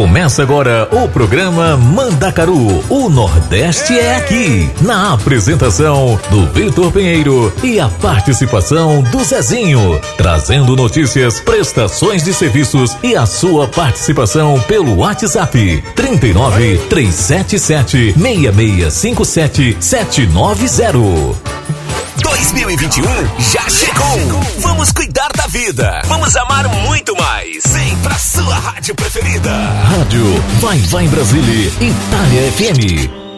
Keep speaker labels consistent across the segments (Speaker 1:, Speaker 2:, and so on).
Speaker 1: Começa agora o programa Mandacaru. O Nordeste é aqui. Na apresentação do Vitor Pinheiro e a participação do Zezinho. Trazendo notícias, prestações de serviços e a sua participação pelo WhatsApp. 39 377 6657 790.
Speaker 2: 2021 já chegou. Vamos cuidar da vida. Vamos amar muito mais. Vem pra sua rádio preferida.
Speaker 1: Rádio Vai Vai Brasília, Itália FM.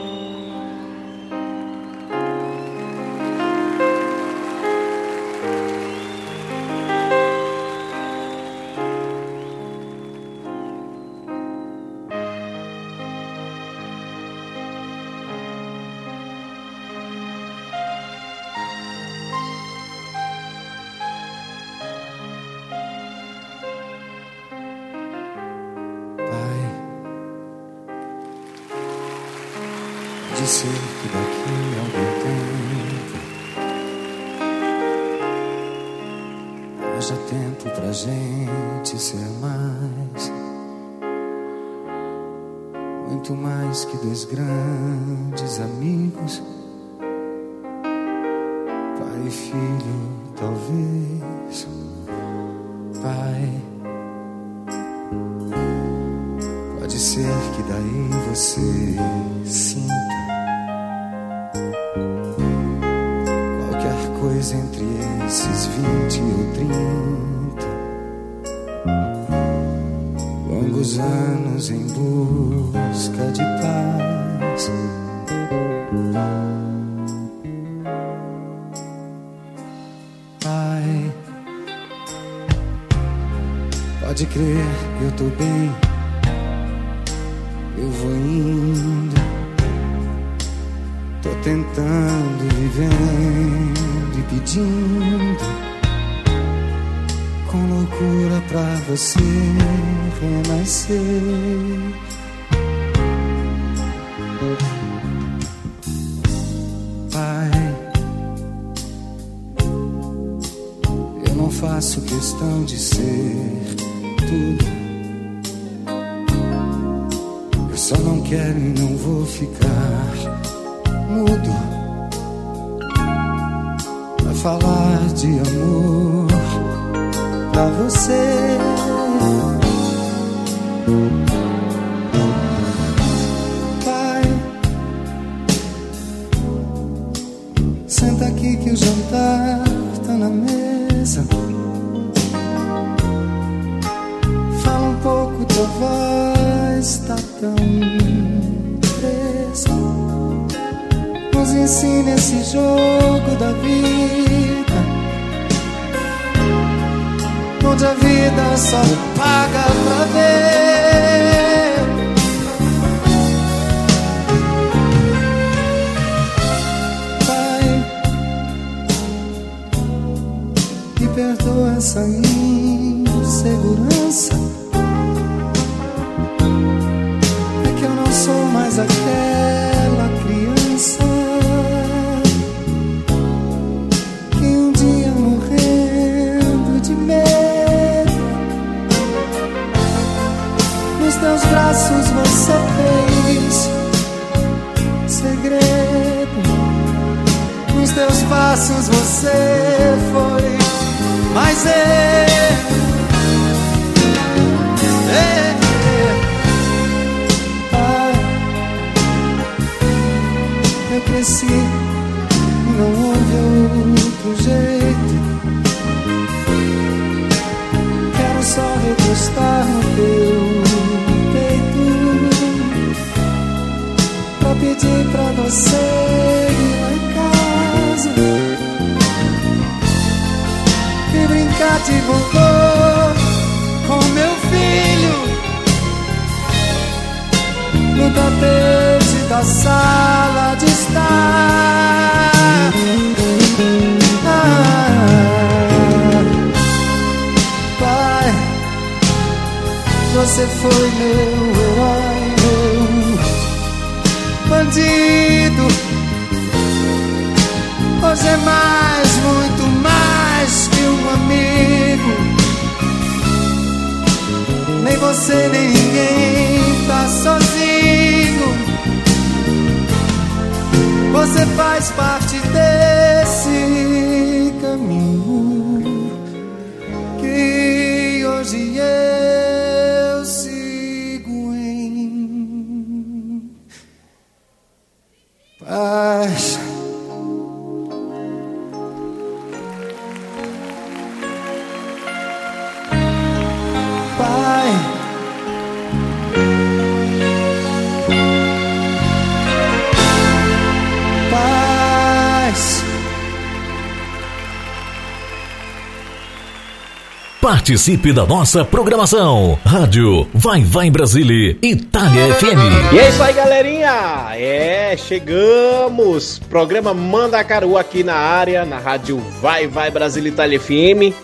Speaker 3: Participe da nossa programação. Rádio Vai Vai Brasília, Itália FM.
Speaker 4: E é isso aí, galerinha. É, chegamos. Programa Manda Caru aqui na área, na Rádio Vai Vai Brasília, Itália FM.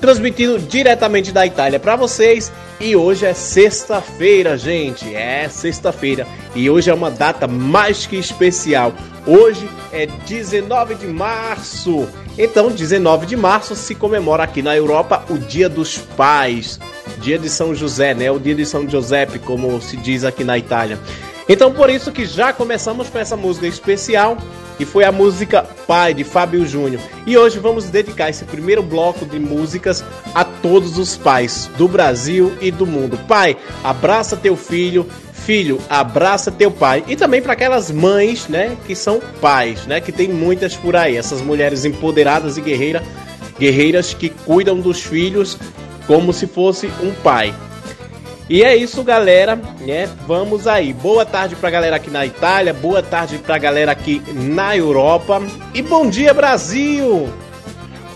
Speaker 4: Transmitindo diretamente da Itália para vocês. E hoje é sexta-feira, gente. É sexta-feira. E hoje é uma data mais que especial. Hoje é 19 de março. Então, 19 de março se comemora aqui na Europa o Dia dos Pais, Dia de São José, né? O Dia de São Giuseppe, como se diz aqui na Itália. Então, por isso que já começamos com essa música especial, que foi a música Pai de Fábio Júnior. E hoje vamos dedicar esse primeiro bloco de músicas a todos os pais do Brasil e do mundo. Pai, abraça teu filho, Filho, abraça teu pai. E também para aquelas mães, né, que são pais, né, que tem muitas por aí, essas mulheres empoderadas e guerreiras, guerreiras que cuidam dos filhos como se fosse um pai. E é isso, galera, né? Vamos aí. Boa tarde pra galera aqui na Itália, boa tarde pra galera aqui na Europa e bom dia, Brasil!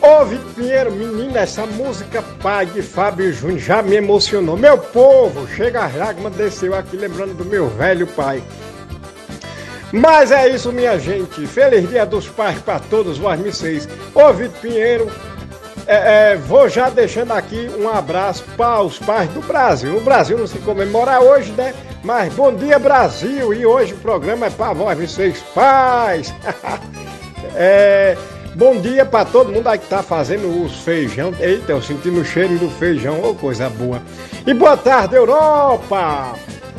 Speaker 5: Ô Vitor Pinheiro, menina, essa música Pai de Fábio Júnior já me emocionou. Meu povo, chega a lágrima desceu aqui lembrando do meu velho pai. Mas é isso, minha gente. Feliz Dia dos Pais para todos vocês. Ô Vitor Pinheiro, é, é, vou já deixando aqui um abraço para os pais do Brasil. O Brasil não se comemora hoje, né? Mas bom dia, Brasil! E hoje o programa é para vocês, pais! é. Bom dia para todo mundo aí que tá fazendo os feijão. Eita, eu sentindo o cheiro do feijão, ô oh, coisa boa. E boa tarde, Europa!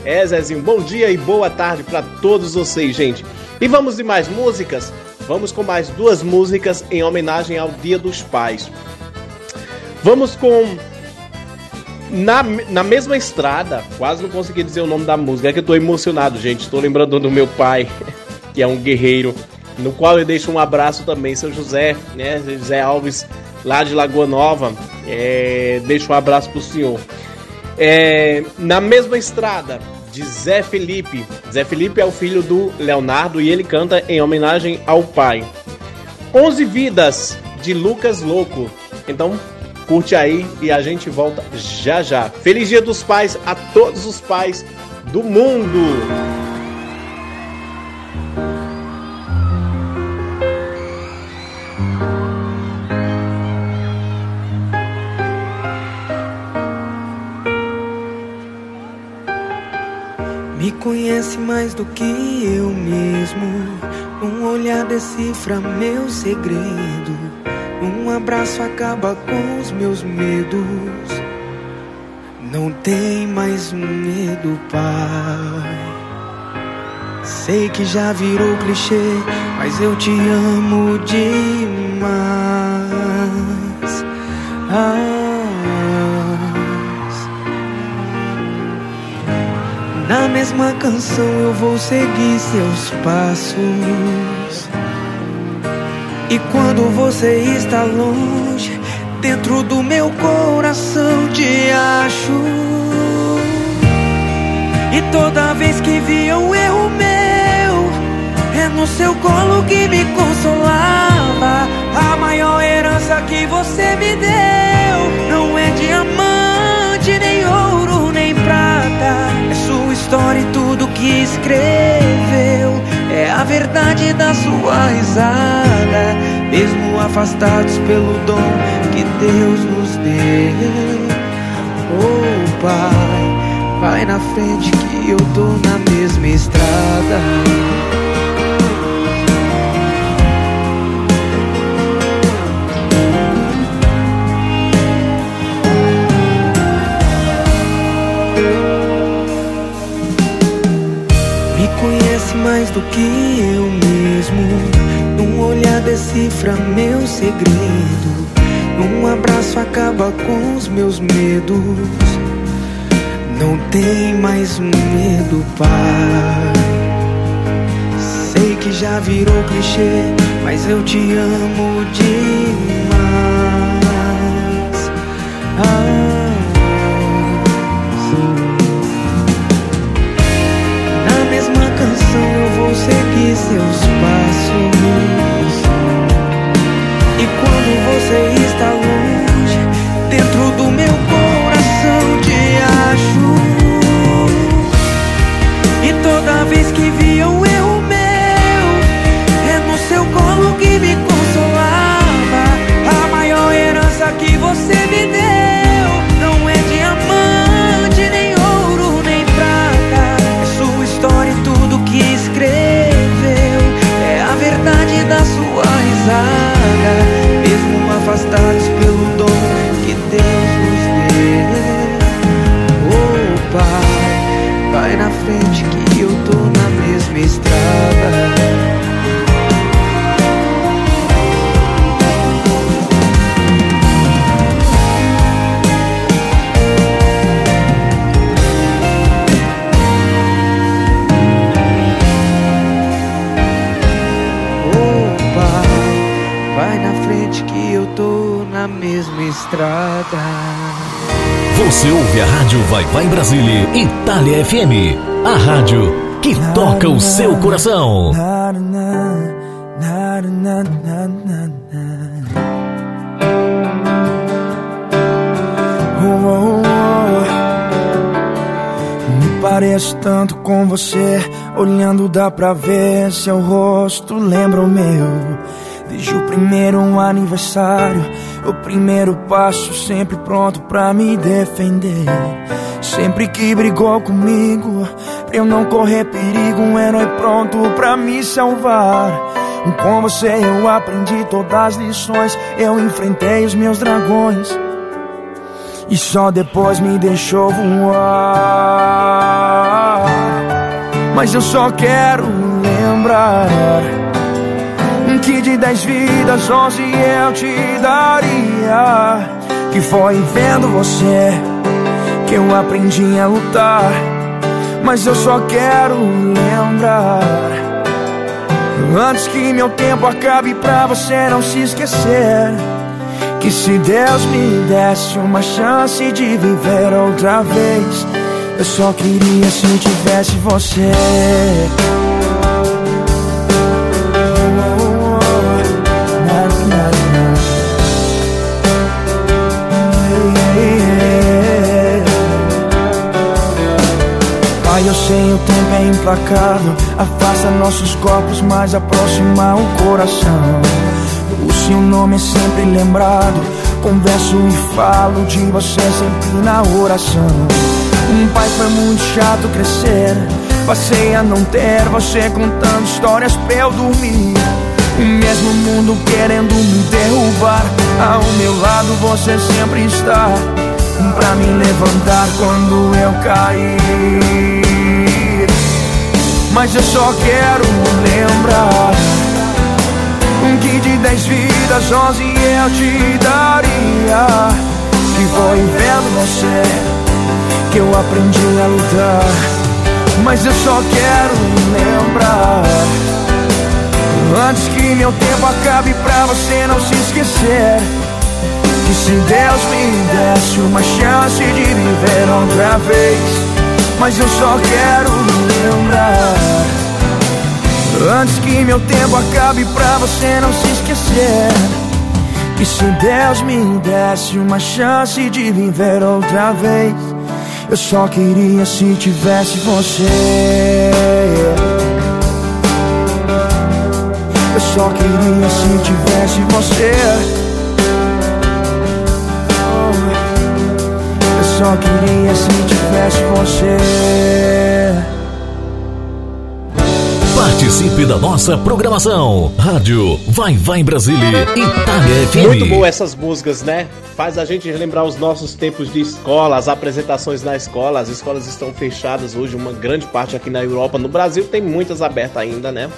Speaker 4: É, Zezinho, bom dia e boa tarde para todos vocês, gente. E vamos de mais músicas? Vamos com mais duas músicas em homenagem ao Dia dos Pais. Vamos com. Na, na mesma estrada, quase não consegui dizer o nome da música, é que eu tô emocionado, gente. Estou lembrando do meu pai, que é um guerreiro no qual eu deixo um abraço também, seu José, né, José Alves, lá de Lagoa Nova, é, deixo um abraço pro senhor. É, na mesma estrada de Zé Felipe, Zé Felipe é o filho do Leonardo e ele canta em homenagem ao pai. Onze Vidas, de Lucas Louco. Então, curte aí e a gente volta já já. Feliz Dia dos Pais a todos os pais do mundo!
Speaker 6: conhece mais do que eu mesmo. Um olhar decifra meu segredo. Um abraço acaba com os meus medos. Não tem mais medo, pai. Sei que já virou clichê, mas eu te amo demais. Ah. Na mesma canção eu vou seguir seus passos. E quando você está longe, dentro do meu coração te acho. E toda vez que vi um erro meu, é no seu colo que me consolava. A maior herança que você me deu não é diamante, nem ouro, nem prata história e tudo que escreveu é a verdade da sua risada, mesmo afastados pelo dom que Deus nos deu. Oh Pai, vai na frente que eu tô na mesma estrada. Mais do que eu mesmo. Num olhar decifra meu segredo. Num abraço acaba com os meus medos. Não tem mais medo, pai. Sei que já virou clichê, mas eu te amo demais. Ah, seguir seus passos. E quando você está longe, dentro do meu estrada.
Speaker 3: Você ouve a Rádio Vai Vai Brasília, Itália FM. A rádio que toca o seu coração.
Speaker 7: Me pareço tanto com você. Olhando dá pra ver seu rosto lembra o meu. Desde o primeiro aniversário, o primeiro passo, sempre pronto pra me defender. Sempre que brigou comigo, pra eu não correr perigo, um herói pronto pra me salvar. Com você eu aprendi todas as lições, eu enfrentei os meus dragões. E só depois me deixou voar. Mas eu só quero lembrar que de dez vidas, onze eu te daria. Que foi vendo você que eu aprendi a lutar. Mas eu só quero lembrar. Antes que meu tempo acabe pra você não se esquecer. Que se Deus me desse uma chance de viver outra vez, eu só queria se tivesse você. Eu sei o tempo é implacável. Afasta nossos corpos, mas aproxima o coração. O seu nome é sempre lembrado. Converso e falo de você sempre na oração. Um pai foi muito chato crescer. Passei a não ter você contando histórias pra eu dormir. O mesmo mundo querendo me derrubar. Ao meu lado você sempre está Pra me levantar quando eu cair. Mas eu só quero lembrar Que de dez vidas, onze eu te daria Que foi vendo você Que eu aprendi a lutar. Mas eu só quero lembrar Antes que meu tempo acabe pra você não se esquecer Que se Deus me desse uma chance de viver outra vez. Mas eu só quero lembrar. Antes que meu tempo acabe pra você não se esquecer. Que se Deus me desse uma chance de viver outra vez Eu só queria se tivesse você. Eu só queria se tivesse você. Só queria se tivesse você.
Speaker 3: Participe da nossa programação. Rádio Vai Vai Brasília, Itália FM.
Speaker 4: Muito boa essas músicas, né? Faz a gente relembrar os nossos tempos de escola, as apresentações na escola. As escolas estão fechadas hoje, uma grande parte aqui na Europa. No Brasil tem muitas abertas ainda, né?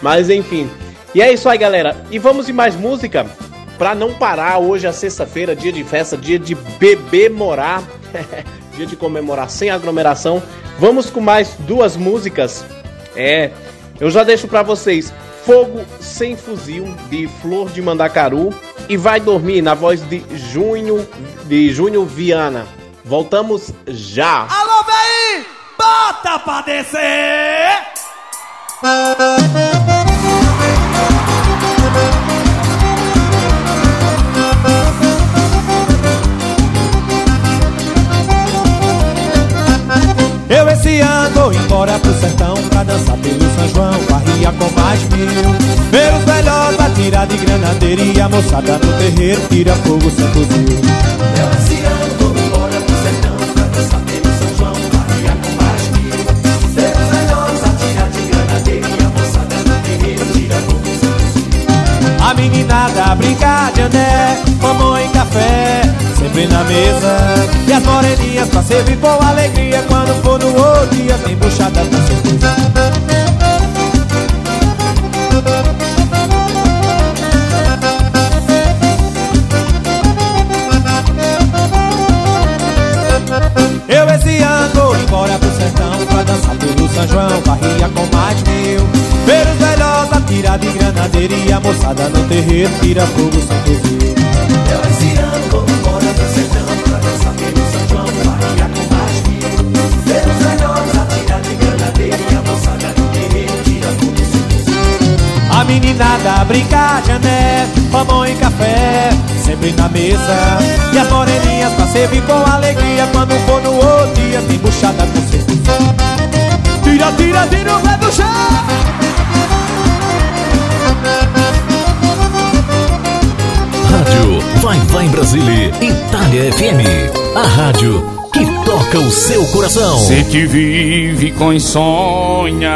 Speaker 4: Mas enfim. E é isso aí, galera. E vamos de mais música? Pra não parar, hoje é sexta-feira, dia de festa, dia de beber morar. dia de comemorar sem aglomeração. Vamos com mais duas músicas. É, eu já deixo para vocês Fogo Sem Fuzil, de Flor de Mandacaru. E vai dormir na voz de Junho, de Júnior Viana. Voltamos já.
Speaker 8: Alô, véi! Bota pra descer! Moçada no terreiro tira fogo sem fuzil Eu esse ano vou embora pro sertão Pra dançar pelo São João Barria com Ver os melhores atirar de granadeira a moçada no terreiro tira fogo sem fuzil A meninada brincar de andé Mamãe café sempre na mesa. E as moreninhas pra servir com alegria Quando for no outro dia tem buchada com certeza São João, barria com mais mil. Ver os velhos atirar de granadeira E a moçada no terreiro tira fogo sem fuzil Eu esse ano vou embora pro sertão Pra dançar pelo São João, barria com mais mil. Ver os velhos atirar de granadeira E a moçada no terreiro tira fogo sem fuzil A meninada brincar de ané Mamão e café, sempre na mesa. E as moreninhas pra servir com alegria Quando for no outro dia tem buchada com certeza Tira, tira, tira o pé do chão
Speaker 3: Rádio Vai Vai Brasília, Itália FM. A rádio que toca o seu coração.
Speaker 9: Você que vive com insônia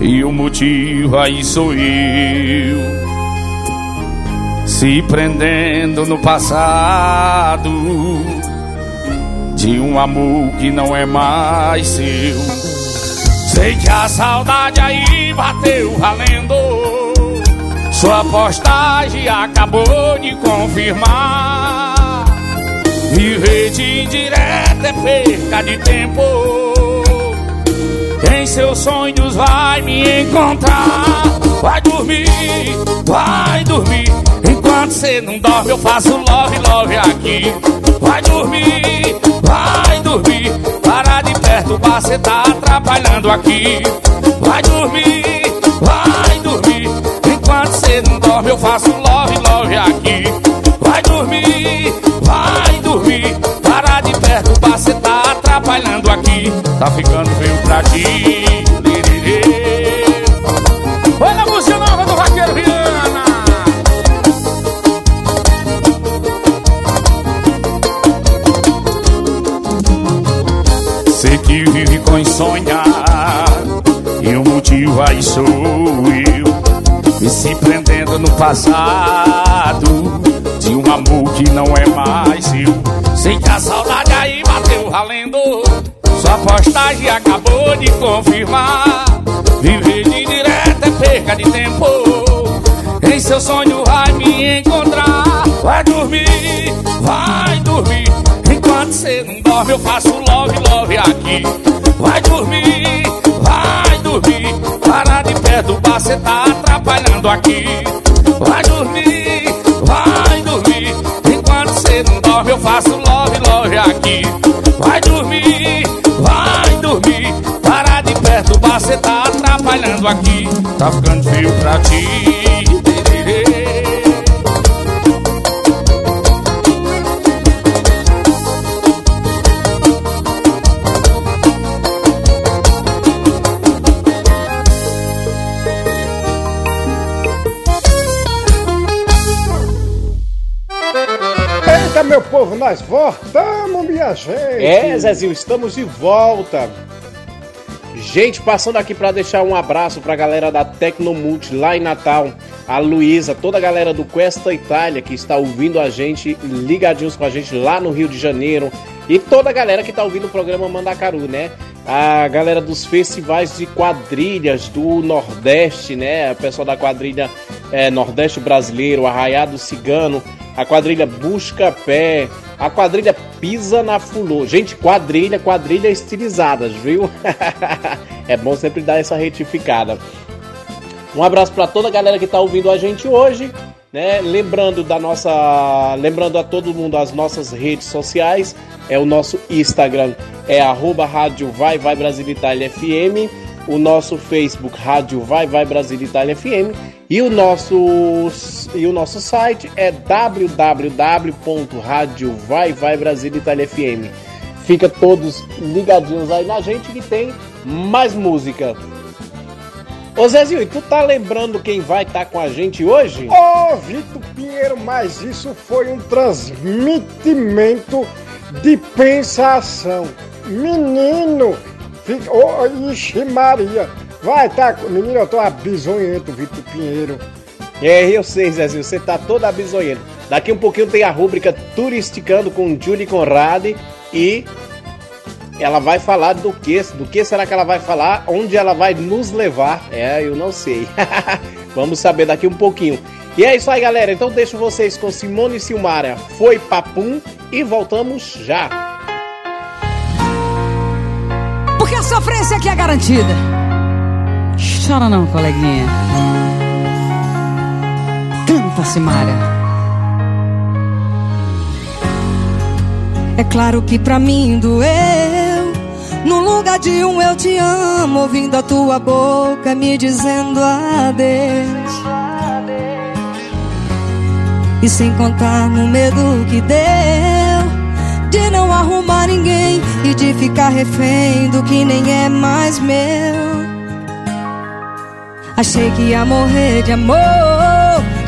Speaker 9: E o motivo aí sou eu Se prendendo no passado De um amor que não é mais seu. Sei que a saudade aí bateu valendo. Sua postagem acabou de confirmar. Viver de indireta é perca de tempo. Em seus sonhos vai me encontrar. Vai dormir, vai dormir. Enquanto cê não dorme eu faço love, love aqui Vai dormir, vai dormir. Para de perturbar, cê tá atrapalhando aqui. Vai dormir, vai dormir. Enquanto cê não dorme eu faço love, love aqui. Vai dormir, vai dormir. Para de perturbar, cê tá atrapalhando aqui. Tá ficando feio pra ti insônia E o motivo aí sou eu Me se prendendo no passado. De um amor que não é mais eu. Sei que a saudade aí bateu valendo Sua postagem acabou de confirmar. Viver de direto é perca de tempo. Em seu sonho vai me encontrar. Vai dormir, vai dormir. Enquanto cê não dorme eu faço love, love aqui Vai dormir, vai dormir. Para de perturbar, cê tá atrapalhando aqui. Vai dormir, vai dormir. Enquanto cê não dorme eu faço love, love aqui. Vai dormir, vai dormir. Para de perturbar, cê tá atrapalhando aqui. Tá ficando feio pra ti
Speaker 5: nós voltamos, minha gente.
Speaker 4: É, Zezinho, estamos de volta. Gente, passando aqui para deixar um abraço para a galera da Tecnomult lá em Natal, a Luísa, toda a galera do Questa Itália que está ouvindo a gente, ligadinhos com a gente lá no Rio de Janeiro, e toda a galera que está ouvindo o programa Mandacaru, né? A galera dos festivais de quadrilhas do Nordeste, né? O pessoal da quadrilha é, Nordeste Brasileiro, Arraiado Cigano, a quadrilha Busca Pé, a quadrilha Pisa na Fulô. Gente, quadrilha, quadrilha estilizadas, viu? é bom sempre dar essa retificada. Um abraço para toda a galera que está ouvindo a gente hoje, né? Lembrando da nossa, lembrando a todo mundo as nossas redes sociais, é o nosso Instagram é arroba rádio vai vai Brasil Itália FM, o nosso Facebook Rádio Vai Vai Brasil Itália FM e o nosso, e o nosso site é www.radiovaivaibrasilitaliafm. Fica todos ligadinhos aí na gente que tem mais música. Ô Zezinho, tu tá lembrando quem vai estar tá com a gente hoje?
Speaker 5: Ô Vitor Pinheiro, mas isso foi um transmitimento de pensação. Menino, fica, oh, ixi Maria, Vai, tá, menino, eu tô abisonhento, Vitor Pinheiro.
Speaker 4: É, eu sei, Zezinho, você tá todo abisonhento. Daqui um pouquinho tem a rúbrica Turisticando com Julie Conrad e ela vai falar do que? Do que será que ela vai falar? Onde ela vai nos levar? É, eu não sei. Vamos saber daqui um pouquinho. E é isso aí, galera. Então deixo vocês com Simone e Silmara. Foi papum e voltamos já.
Speaker 10: A sofrência aqui é garantida. Chora não, coleguinha. Canta, Simária.
Speaker 11: É claro que pra mim doeu. No lugar de um eu te amo, ouvindo a tua boca me dizendo adeus. E sem contar no medo que deu de não arrumar ninguém e de ficar refém do que nem é mais meu. Achei que ia morrer de amor,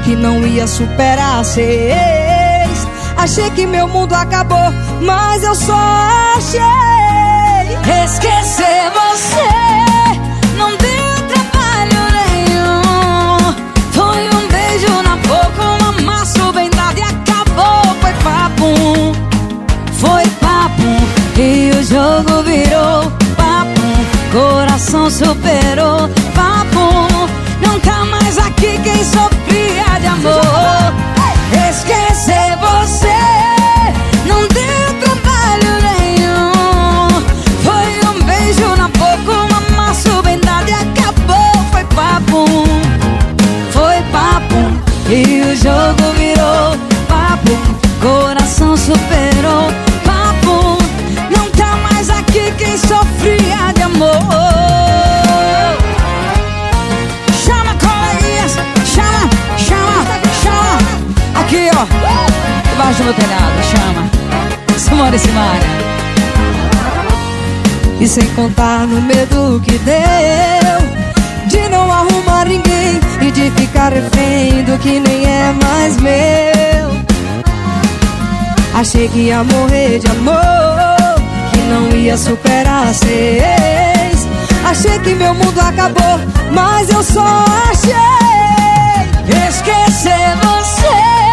Speaker 11: que não ia superar seis. Achei que meu mundo acabou, mas eu só achei esquecer você. Jogo virou papo. Coração superou que quem sofria de amor. Esquecer você não deu trabalho nenhum. Foi um beijo na boca, um amasso bem e acabou Foi papo, foi papo E o jogo virou papo Coração superou
Speaker 10: Debaixo do meu telhado, chama. Simone Simaria
Speaker 11: E sem contar no medo que deu De não arrumar ninguém E de ficar refém do que nem é mais meu. Achei que ia morrer de amor Que não ia superar seis. Achei que meu mundo acabou Mas eu só achei Esquecer você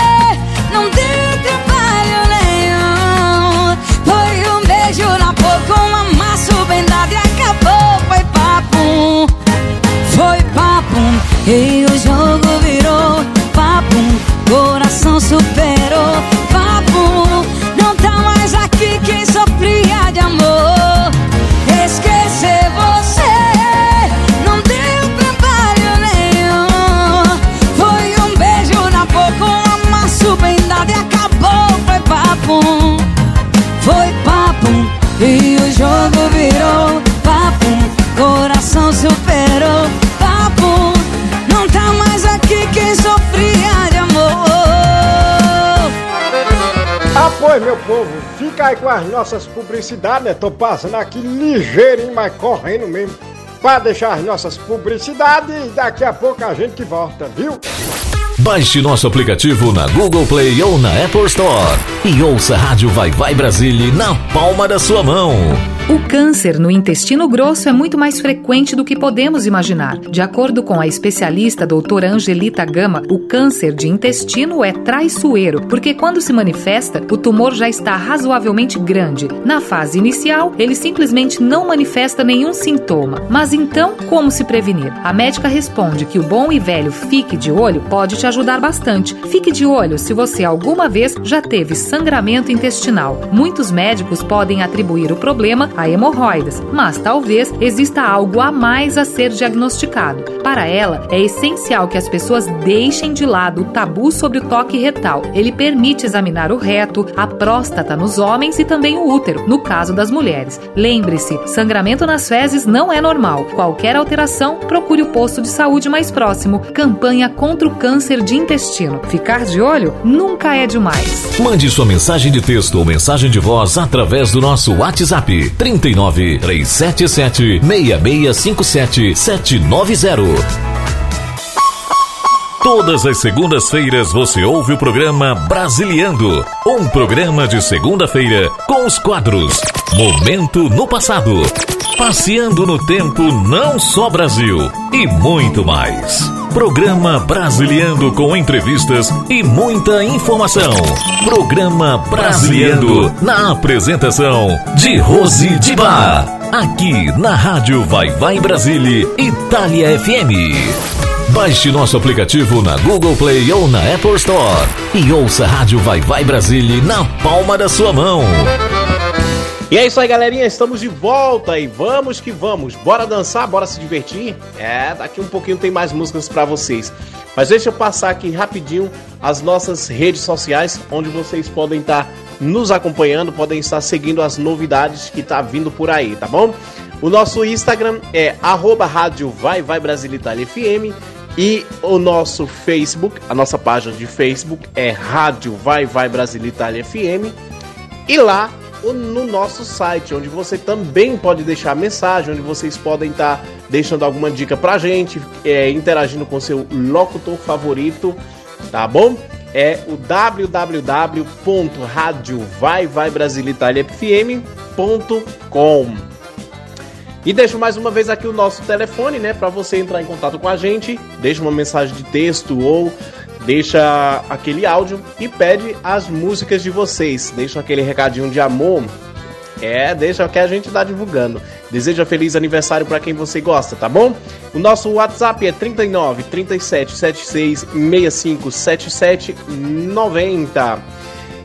Speaker 11: não deu trabalho nenhum. Foi um beijo na boca, um amasso bem dado e acabou. Foi papo, foi papo. E o jogo virou papo. Coração superou
Speaker 5: meu povo, fica aí com as nossas publicidades, né? Tô passando aqui ligeirinho, mas correndo mesmo. Pra deixar as nossas publicidades e daqui a pouco a gente volta, viu?
Speaker 3: Baixe nosso aplicativo na Google Play ou na Apple Store e ouça a Rádio Vai Vai Brasília na palma da sua mão.
Speaker 12: O câncer no intestino grosso é muito mais frequente do que podemos imaginar. De acordo com a especialista doutora Angelita Gama, o câncer de intestino é traiçoeiro, porque quando se manifesta, o tumor já está razoavelmente grande. Na fase inicial, ele simplesmente não manifesta nenhum sintoma. Mas então, como se prevenir? A médica responde que o bom e velho fique de olho pode te ajudar bastante. Fique de olho se você alguma vez já teve sangramento intestinal. Muitos médicos podem atribuir o problema a hemorroidas, mas talvez exista algo a mais a ser diagnosticado. Para ela, é essencial que as pessoas deixem de lado o tabu sobre o toque retal. Ele permite examinar o reto, a próstata nos homens e também o útero, no caso das mulheres. Lembre-se, sangramento nas fezes não é normal. Qualquer alteração, procure o posto de saúde mais próximo. Campanha contra o câncer de intestino. Ficar de olho nunca é demais.
Speaker 3: Mande sua mensagem de texto ou mensagem de voz através do nosso WhatsApp 39 377 6657 790. Todas as segundas-feiras você ouve o programa Brasiliando, um programa de segunda-feira com os quadros Momento no Passado, Passeando no Tempo Não Só Brasil e muito mais. Programa Brasiliando com entrevistas e muita informação. Programa Brasiliando na apresentação de Rose de Bar. Aqui na Rádio Vai Vai Brasília, Itália FM. Baixe nosso aplicativo na Google Play ou na Apple Store e ouça a Rádio Vai Vai Brasília na palma da sua mão.
Speaker 4: E é isso aí, galerinha. Estamos de volta e vamos que vamos. Bora dançar, bora se divertir? É, daqui um pouquinho tem mais músicas para vocês. Mas deixa eu passar aqui rapidinho as nossas redes sociais, onde vocês podem estar tá nos acompanhando, podem estar seguindo as novidades que tá vindo por aí, tá bom? O nosso Instagram é arroba rádio Vai Vai Brasil Itália FM e o nosso Facebook, a nossa página de Facebook é Rádio Vai Vai Brasil Itália FM. E lá no nosso site, onde você também pode deixar mensagem, onde vocês podem estar tá deixando alguma dica pra gente, é, interagindo com seu locutor favorito, tá bom? É o www.radiovaivaibrasilitaliafm.com e deixo mais uma vez aqui o nosso telefone, né, para você entrar em contato com a gente. Deixa uma mensagem de texto ou deixa aquele áudio e pede as músicas de vocês. Deixa aquele recadinho de amor. É, deixa que a gente tá divulgando. Deseja feliz aniversário para quem você gosta, tá bom? O nosso WhatsApp é 39 37 76 65 77 90.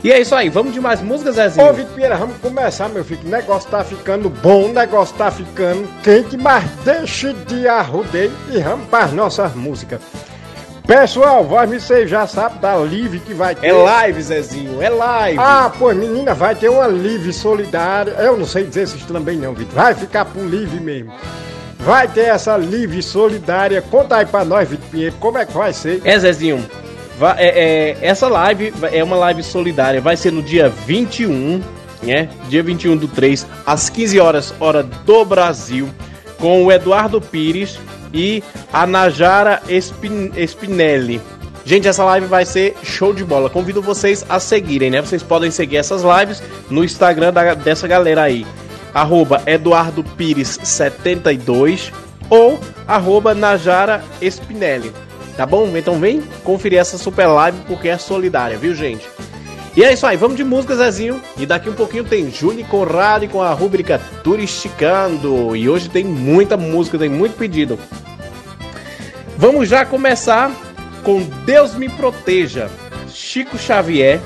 Speaker 4: E é isso aí, vamos de mais músicas, Zezinho?
Speaker 5: Ô, Vitor Pieira, vamos começar, meu filho. O negócio tá ficando bom, o negócio tá ficando quente, mas deixe de arrudeio e vamos para as nossas músicas. Pessoal, você já sabe da live que vai ter.
Speaker 4: É live, Zezinho, é live.
Speaker 5: Ah, pois menina, vai ter uma live solidária. Eu não sei dizer isso também não, Vitor. Vai ficar por live mesmo. Vai ter essa live solidária. Conta aí pra nós, Vitor Pinheiro, como é que vai ser?
Speaker 4: É, Zezinho, Vai, é, é, essa live é uma live solidária, vai ser no dia 21, né? Dia 21 do 3, às 15 horas, hora do Brasil, com o Eduardo Pires e a Najara Spin, Spinelli. Gente, essa live vai ser show de bola. Convido vocês a seguirem, né? Vocês podem seguir essas lives no Instagram da, dessa galera aí. Arroba Eduardo Pires 72 ou arroba Najara Spinelli. Tá bom? Então vem conferir essa super live porque é solidária, viu, gente? E é isso aí, vamos de música, Zezinho. E daqui um pouquinho tem Júnior Conrado com a rubrica Turisticando. E hoje tem muita música, tem muito pedido. Vamos já começar com Deus Me Proteja, Chico Xavier,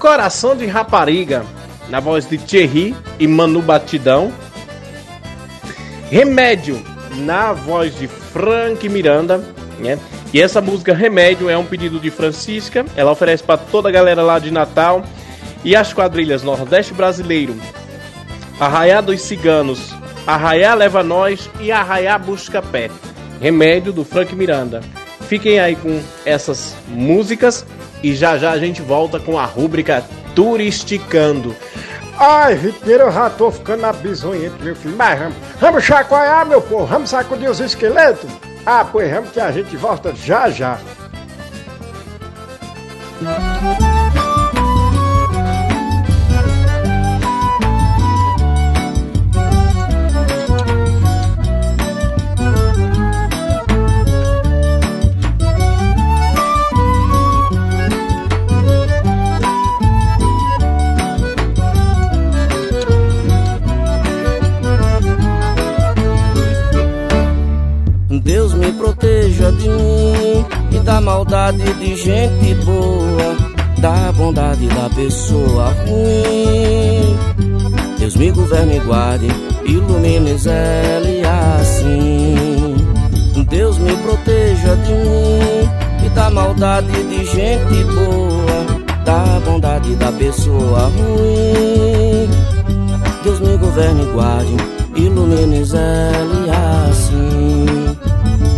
Speaker 4: Coração de Rapariga, na voz de Thierry e Manu Batidão, Remédio, na voz de Frank Miranda, né? E essa música Remédio é um pedido de Francisca, ela oferece para toda a galera lá de Natal e as quadrilhas Nordeste Brasileiro, Arraiá dos Ciganos, Arraiá Leva Nós e Arraiá Busca Pé. Remédio do Frank Miranda. Fiquem aí com essas músicas e já já a gente volta com a rúbrica Turisticando.
Speaker 5: Ai, Viteiro, eu já tô ficando na bisonhenta, meu filho. Mas vamos, vamos chacoalhar, meu povo, vamos sacudir os esqueletos. Ah, pois vamos que a gente volta já já.
Speaker 13: Da maldade de gente boa, da bondade da pessoa ruim. Deus me governe e guarde, ilumine Zé assim. Deus me proteja de mim e da maldade de gente boa, da bondade da pessoa ruim. Deus me governe e guarde, ilumine Zé assim.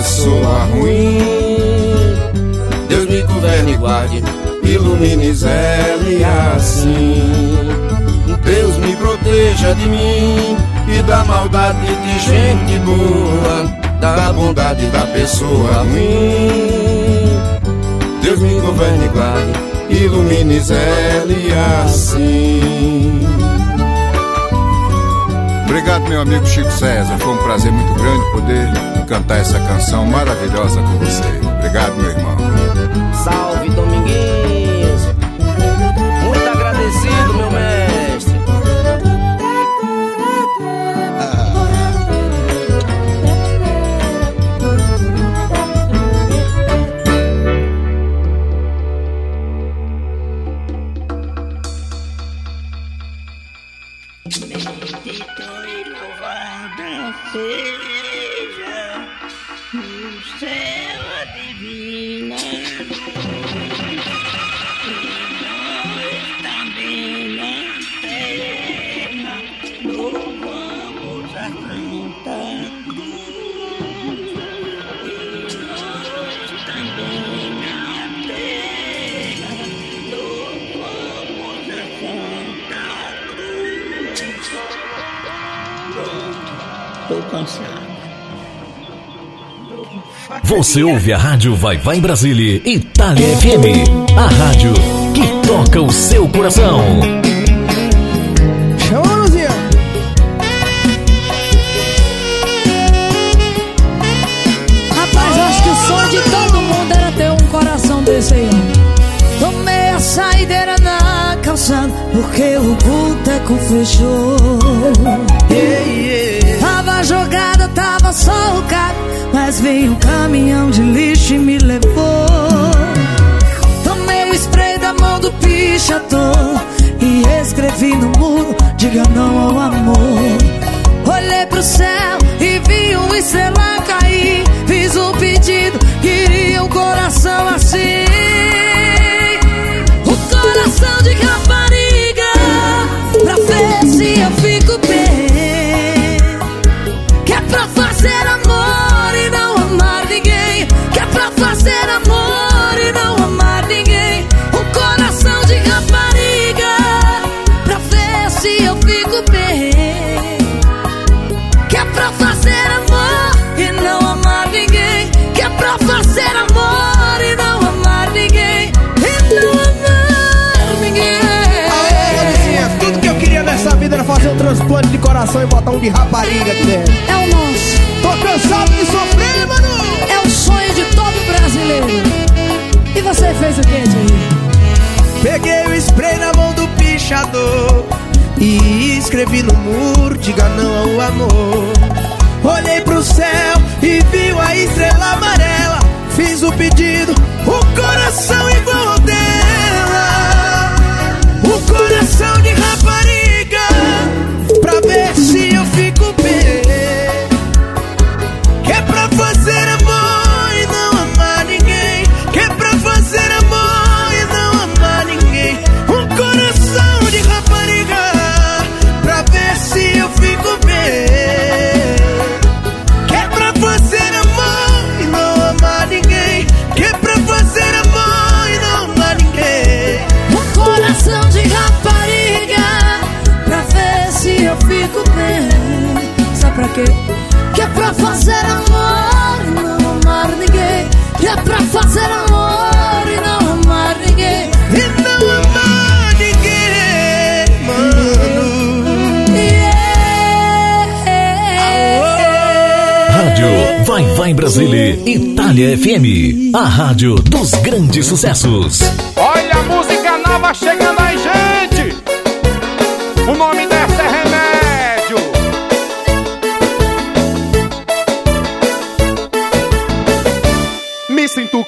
Speaker 14: Pessoa ruim. Deus me governe e guarde, ilumine Zé assim. Deus me proteja de mim e da maldade de gente boa, da bondade da pessoa ruim. Deus me governe e guarde, ilumine Zé assim. Obrigado, meu amigo Chico César. Foi um prazer muito grande poder cantar essa canção maravilhosa com você. Obrigado, meu irmão.
Speaker 13: Salve, Dominguinhos.
Speaker 3: Você ouve a rádio Vai Vai Brasília, Itália FM, a rádio que toca o seu coração.
Speaker 11: Chama, Luzia. Rapaz, acho que o sonho de todo mundo era ter um coração desse aí. Tomei a saideira na calçada, porque o boteco fechou. Yeah, yeah. Tava jogada, tava só o carro, mas veio um caminhão de lixo e me levou. Tomei o spray da mão do pichator, e
Speaker 15: Escrevi no muro, diga não ao amor. Olhei pro céu de coração e
Speaker 16: botar um de rapariga aqui dentro.
Speaker 15: É o nosso.
Speaker 16: Tô cansado de sofrer, mano!
Speaker 15: É o sonho de todo brasileiro. E você fez o que, Tio?
Speaker 16: Peguei o spray na mão do pichador E escrevi no muro, diga não ao amor Olhei pro céu e vi a estrela amarela Fiz o pedido, o coração igual ao dela O coração de rapariga Pra
Speaker 15: quê? Que é pra fazer amor e não amar ninguém Que é pra fazer amor e não amar ninguém
Speaker 16: E não amar ninguém, mano
Speaker 3: Rádio Vai Vai Brasília, Itália FM, a rádio dos grandes sucessos.
Speaker 17: Olha a música nova chegando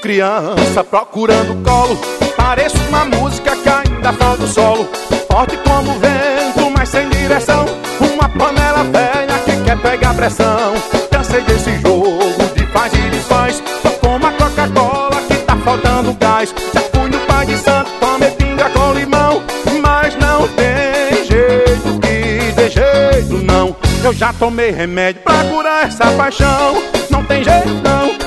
Speaker 17: criança procurando colo. Pareço uma música que ainda falta o solo. Forte como vento, mas sem direção. Uma panela velha que quer pegar pressão. Cansei desse jogo de faz e desfaz. Tô como a Coca-Cola que tá faltando gás. Já fui no Pai de Santo, tomei pinga com limão. Mas não tem jeito que dê jeito, não. Eu já tomei remédio pra curar essa paixão. Não tem jeito, não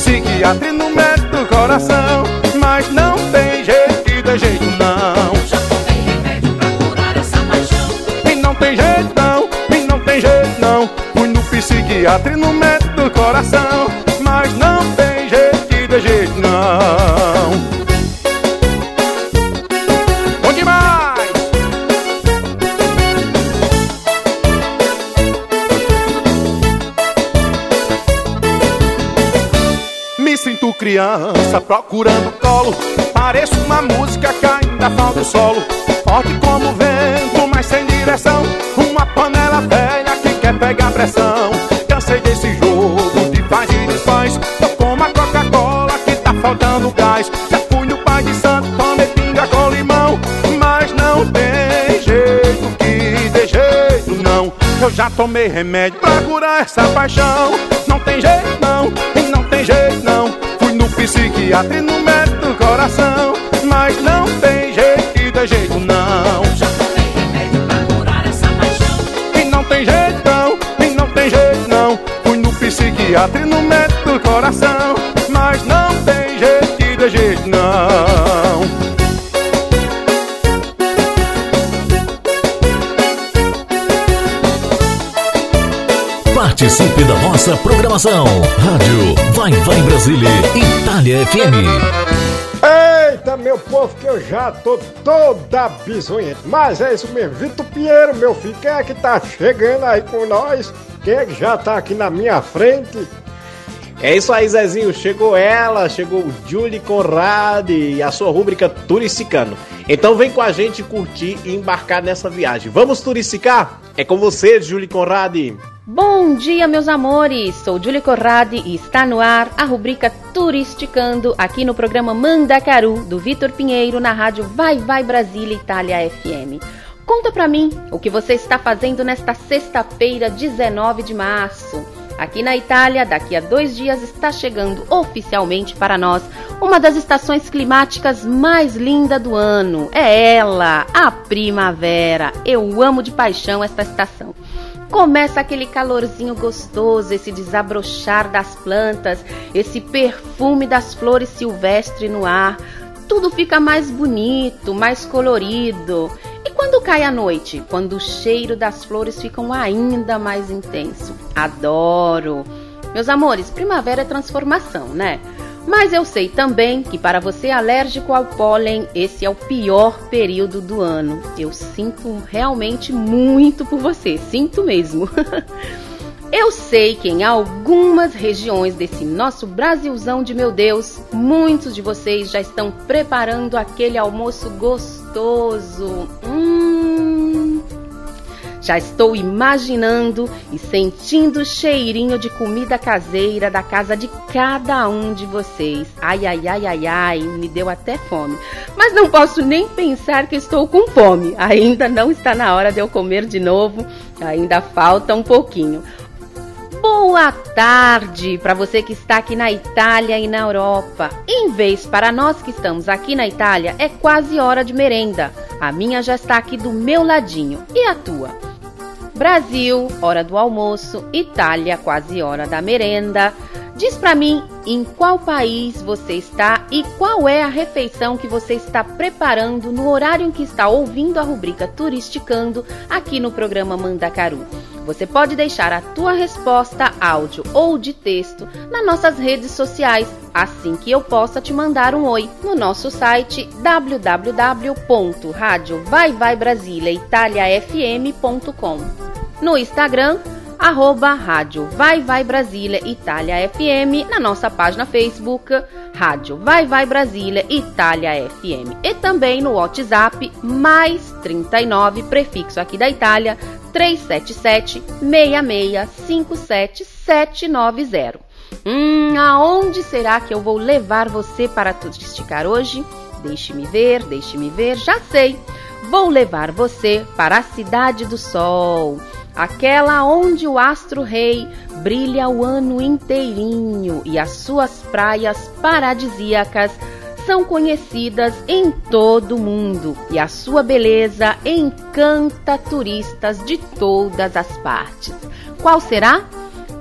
Speaker 17: psiquiatra e no médico do coração. Mas não tem jeito que dê jeito, não. Já tomei remédio pra curar essa paixão. E não tem jeito, não, e não tem jeito, não. Fui no psiquiatra e no médico do coração. Criança procurando colo. Pareço uma música que ainda falta o solo. Forte como vento, mas sem direção. Uma panela velha que quer pegar pressão. Cansei desse jogo de faz e desfaz. Tô como a Coca-Cola que tá faltando gás. Já fui no Pai de Santo, tomei pinga com limão. Mas não tem jeito que dê jeito, não. Eu já tomei remédio pra curar essa paixão. Não tem jeito, não, psiquiatra e no médico do coração. Mas não tem jeito dê jeito, não. Já tomei remédio pra curar essa paixão. E não tem jeito, não, e não tem jeito, não. Fui no psiquiatra e no médico do coração. Mas não tem jeito dê jeito, não.
Speaker 3: Participe da nossa programação. Rádio Vai Vai Brasília, Itália FM.
Speaker 5: Eita, meu povo, que eu já tô toda bizonhenta. Mas é isso mesmo, Vitor Pinheiro, meu filho, quem é que tá chegando aí com nós? Quem é que já tá aqui na minha frente?
Speaker 4: É isso aí, Zezinho. Chegou ela, chegou Julie Conrad e a sua rúbrica Turisticano. Então vem com a gente curtir e embarcar nessa viagem. Vamos turisticar? É com você, Julie Conrad.
Speaker 18: Bom dia, meus amores! Sou Julie Corradi e está no ar a rubrica Turisticando aqui no programa Mandacaru do Vitor Pinheiro na rádio Vai Vai Brasília Itália FM. Conta pra mim o que você está fazendo nesta sexta-feira, 19 de março. Aqui na Itália, daqui a dois dias está chegando oficialmente para nós uma das estações climáticas mais lindas do ano. É ela, a primavera. Eu amo de paixão esta estação. Começa aquele calorzinho gostoso, esse desabrochar das plantas, esse perfume das flores silvestres no ar. Tudo fica mais bonito, mais colorido. E quando cai a noite? Quando o cheiro das flores fica ainda mais intenso. Adoro! Meus amores, primavera é transformação, né? Mas eu sei também que para você alérgico ao pólen, esse é o pior período do ano. Eu sinto realmente muito por você, sinto mesmo. Eu sei que em algumas regiões desse nosso Brasilzão de meu Deus, muitos de vocês já estão preparando aquele almoço gostoso. Hum, já estou imaginando e sentindo o cheirinho de comida caseira da casa de cada um de vocês. Ai, ai, ai, ai, ai, me deu até fome. Mas não posso nem pensar que estou com fome. Ainda não está na hora de eu comer de novo. Ainda falta um pouquinho. Boa tarde para você que está aqui na Itália e na Europa. Em vez para nós que estamos aqui na Itália, é quase hora de merenda. A minha já está aqui do meu ladinho. E a tua? Brasil, hora do almoço, Itália, quase hora da merenda. Diz para mim em qual país você está e qual é a refeição que você está preparando no horário em que está ouvindo a rubrica Turisticando aqui no programa Mandacaru. Você pode deixar a tua resposta áudio ou de texto nas nossas redes sociais, assim que eu possa te mandar um oi no nosso site www.radiovaivaibrasiliaitaliafm.com no Instagram, arroba Rádio Vai Vai Brasília Itália FM, na nossa página Facebook, Rádio Vai Vai Brasília Itália FM. E também no WhatsApp, mais 39, prefixo aqui da Itália, 377 6657 790. Hum, aonde será que eu vou levar você para turisticar hoje? Deixe-me ver, deixe-me ver, já sei. Vou levar você para a Cidade do Sol aquela onde o astro-rei brilha o ano inteirinho e as suas praias paradisíacas são conhecidas em todo o mundo e a sua beleza encanta turistas de todas as partes. Qual será?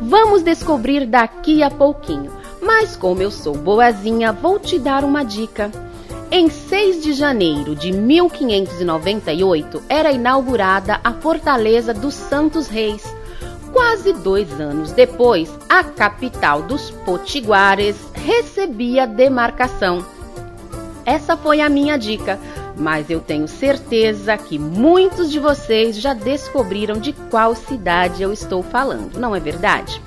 Speaker 18: Vamos descobrir daqui a pouquinho. Mas como eu sou boazinha, vou te dar uma dica. Em 6 de janeiro de 1598 era inaugurada a Fortaleza dos Santos Reis. Quase dois anos depois, a capital dos Potiguares recebia demarcação. Essa foi a minha dica, mas eu tenho certeza que muitos de vocês já descobriram de qual cidade eu estou falando, não é verdade?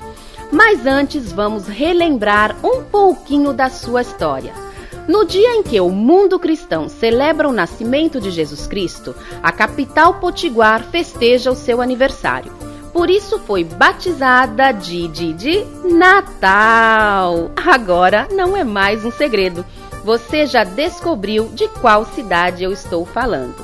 Speaker 18: Mas antes vamos relembrar um pouquinho da sua história. No dia em que o mundo cristão celebra o nascimento de Jesus Cristo, a capital potiguar festeja o seu aniversário. Por isso foi batizada de, de, de Natal. Agora não é mais um segredo. Você já descobriu de qual cidade eu estou falando.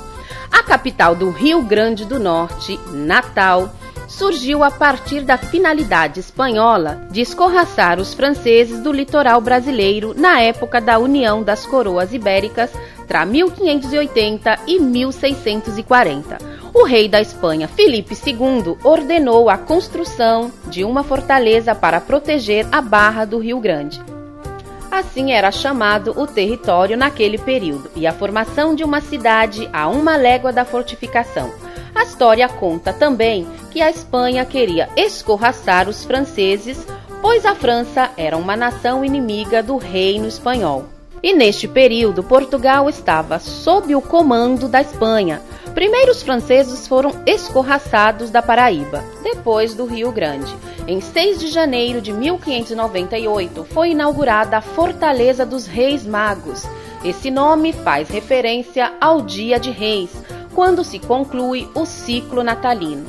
Speaker 18: A capital do Rio Grande do Norte, Natal, surgiu a partir da finalidade espanhola de escorraçar os franceses do litoral brasileiro na época da União das Coroas Ibéricas, tra 1580 e 1640. O rei da Espanha, Filipe II, ordenou a construção de uma fortaleza para proteger a barra do Rio Grande. Assim era chamado o território naquele período, e a formação de uma cidade a uma légua da fortificação. A história conta também que a Espanha queria escorraçar os franceses, pois a França era uma nação inimiga do reino espanhol. E neste período, Portugal estava sob o comando da Espanha. Primeiro os franceses foram escorraçados da Paraíba, depois do Rio Grande. Em 6 de janeiro de 1598 foi inaugurada a Fortaleza dos Reis Magos. Esse nome faz referência ao Dia de Reis, quando se conclui o ciclo natalino.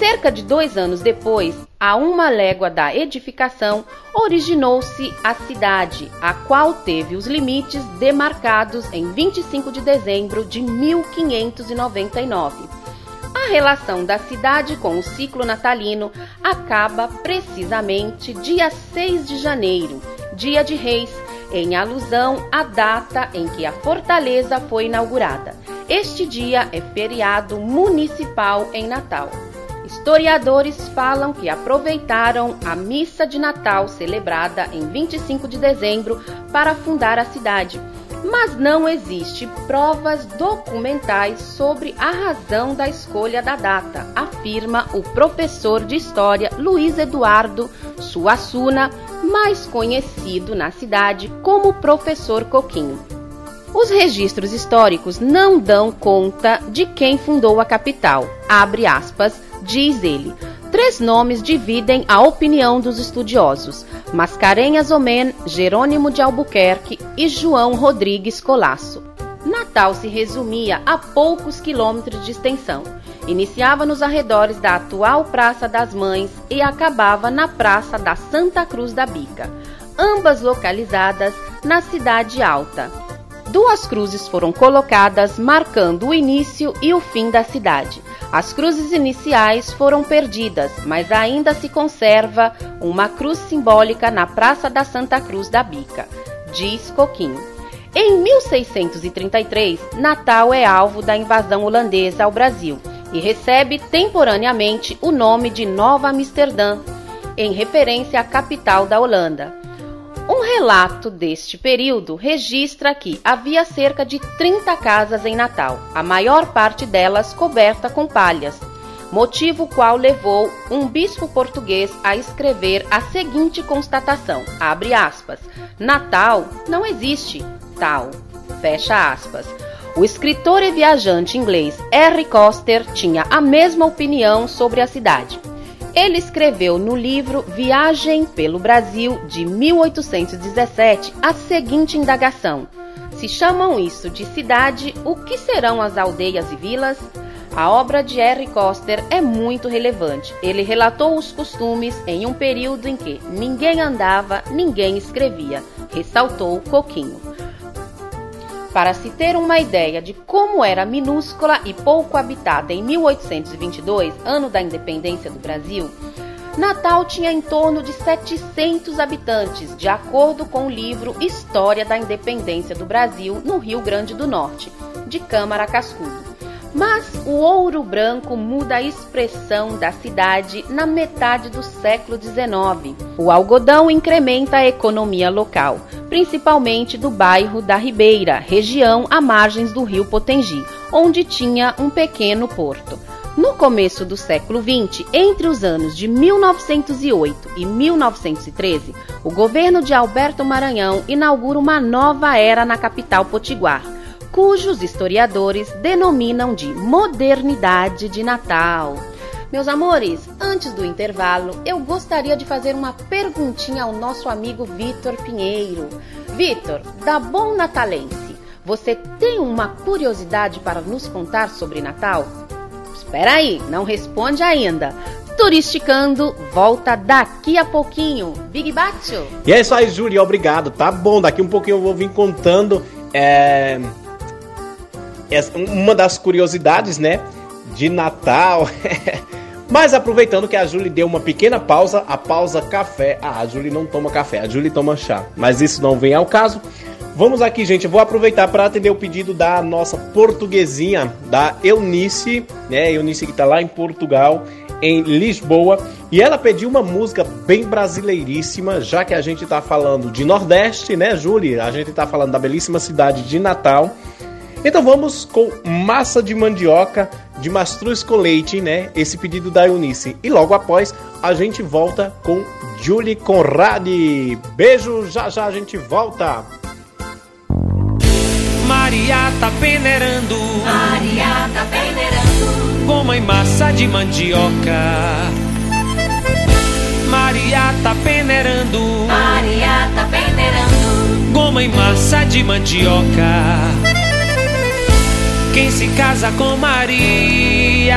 Speaker 18: Cerca de dois anos depois, a uma légua da edificação, originou-se a cidade, a qual teve os limites demarcados em 25 de dezembro de 1599. A relação da cidade com o ciclo natalino acaba precisamente dia 6 de janeiro, dia de Reis, em alusão à data em que a fortaleza foi inaugurada. Este dia é feriado municipal em Natal. Historiadores falam que aproveitaram a missa de Natal celebrada em 25 de dezembro para fundar a cidade, mas não existe provas documentais sobre a razão da escolha da data, afirma o professor de história Luiz Eduardo Suassuna, mais conhecido na cidade como professor Coquinho. Os registros históricos não dão conta de quem fundou a capital. Abre aspas, diz ele. Três nomes dividem a opinião dos estudiosos: Mascarenhas Omen, Jerônimo de Albuquerque e João Rodrigues Colasso. Natal se resumia a poucos quilômetros de extensão. Iniciava nos arredores da atual Praça das Mães e acabava na Praça da Santa Cruz da Bica, ambas localizadas na Cidade Alta. Duas cruzes foram colocadas marcando o início e o fim da cidade. As cruzes iniciais foram perdidas, mas ainda se conserva uma cruz simbólica na Praça da Santa Cruz da Bica, diz Coquinho. Em 1633, Natal é alvo da invasão holandesa ao Brasil e recebe temporaneamente o nome de Nova Amsterdã, em referência à capital da Holanda. Um relato deste período registra que havia cerca de 30 casas em Natal, a maior parte delas coberta com palhas, motivo qual levou um bispo português a escrever a seguinte constatação: abre aspas, Natal não existe, tal, fecha aspas. O escritor e viajante inglês Harry Coster tinha a mesma opinião sobre a cidade. Ele escreveu no livro Viagem pelo Brasil de 1817 a seguinte indagação: Se chamam isso de cidade, o que serão as aldeias e vilas? A obra de Harry Coster é muito relevante. Ele relatou os costumes em um período em que ninguém andava, ninguém escrevia, ressaltou Coquinho. Para se ter uma ideia de como era minúscula e pouco habitada em 1822, ano da independência do Brasil, Natal tinha em torno de 700 habitantes, de acordo com o livro História da Independência do Brasil no Rio Grande do Norte, de Câmara Cascudo. Mas o ouro branco muda a expressão da cidade na metade do século XIX. O algodão incrementa a economia local, principalmente do bairro da Ribeira, região à margens do rio Potengi, onde tinha um pequeno porto. No começo do século XX, entre os anos de 1908 e 1913, o governo de Alberto Maranhão inaugura uma nova era na capital potiguar cujos historiadores denominam de modernidade de Natal. Meus amores, antes do intervalo, eu gostaria de fazer uma perguntinha ao nosso amigo Vitor Pinheiro. Vitor, da Bom Natalense, você tem uma curiosidade para nos contar sobre Natal? Espera aí, não responde ainda. Turisticando volta daqui a pouquinho. Big Batio.
Speaker 4: E é isso aí, Júlia, obrigado. Tá bom, daqui um pouquinho eu vou vir contando é, uma das curiosidades, né, de Natal. Mas aproveitando que a Julie deu uma pequena pausa, a pausa café. Ah, a Julie não toma café, a Julie toma chá. Mas isso não vem ao caso. Vamos aqui, gente. Eu vou aproveitar para atender o pedido da nossa portuguesinha, da Eunice, né? Eunice que está lá em Portugal, em Lisboa. E ela pediu uma música bem brasileiríssima, já que a gente está falando de Nordeste, né, Julie? A gente está falando da belíssima cidade de Natal. Então vamos com massa de mandioca de mastruz com leite, né? Esse pedido da Eunice. E logo após a gente volta com Julie Conradi. Beijo, já já a gente volta.
Speaker 19: Maria tá peneirando.
Speaker 20: Maria tá peneirando.
Speaker 19: Goma e massa de mandioca. Maria tá peneirando.
Speaker 20: Maria tá peneirando.
Speaker 19: Goma e massa de mandioca. Quem se casa com Maria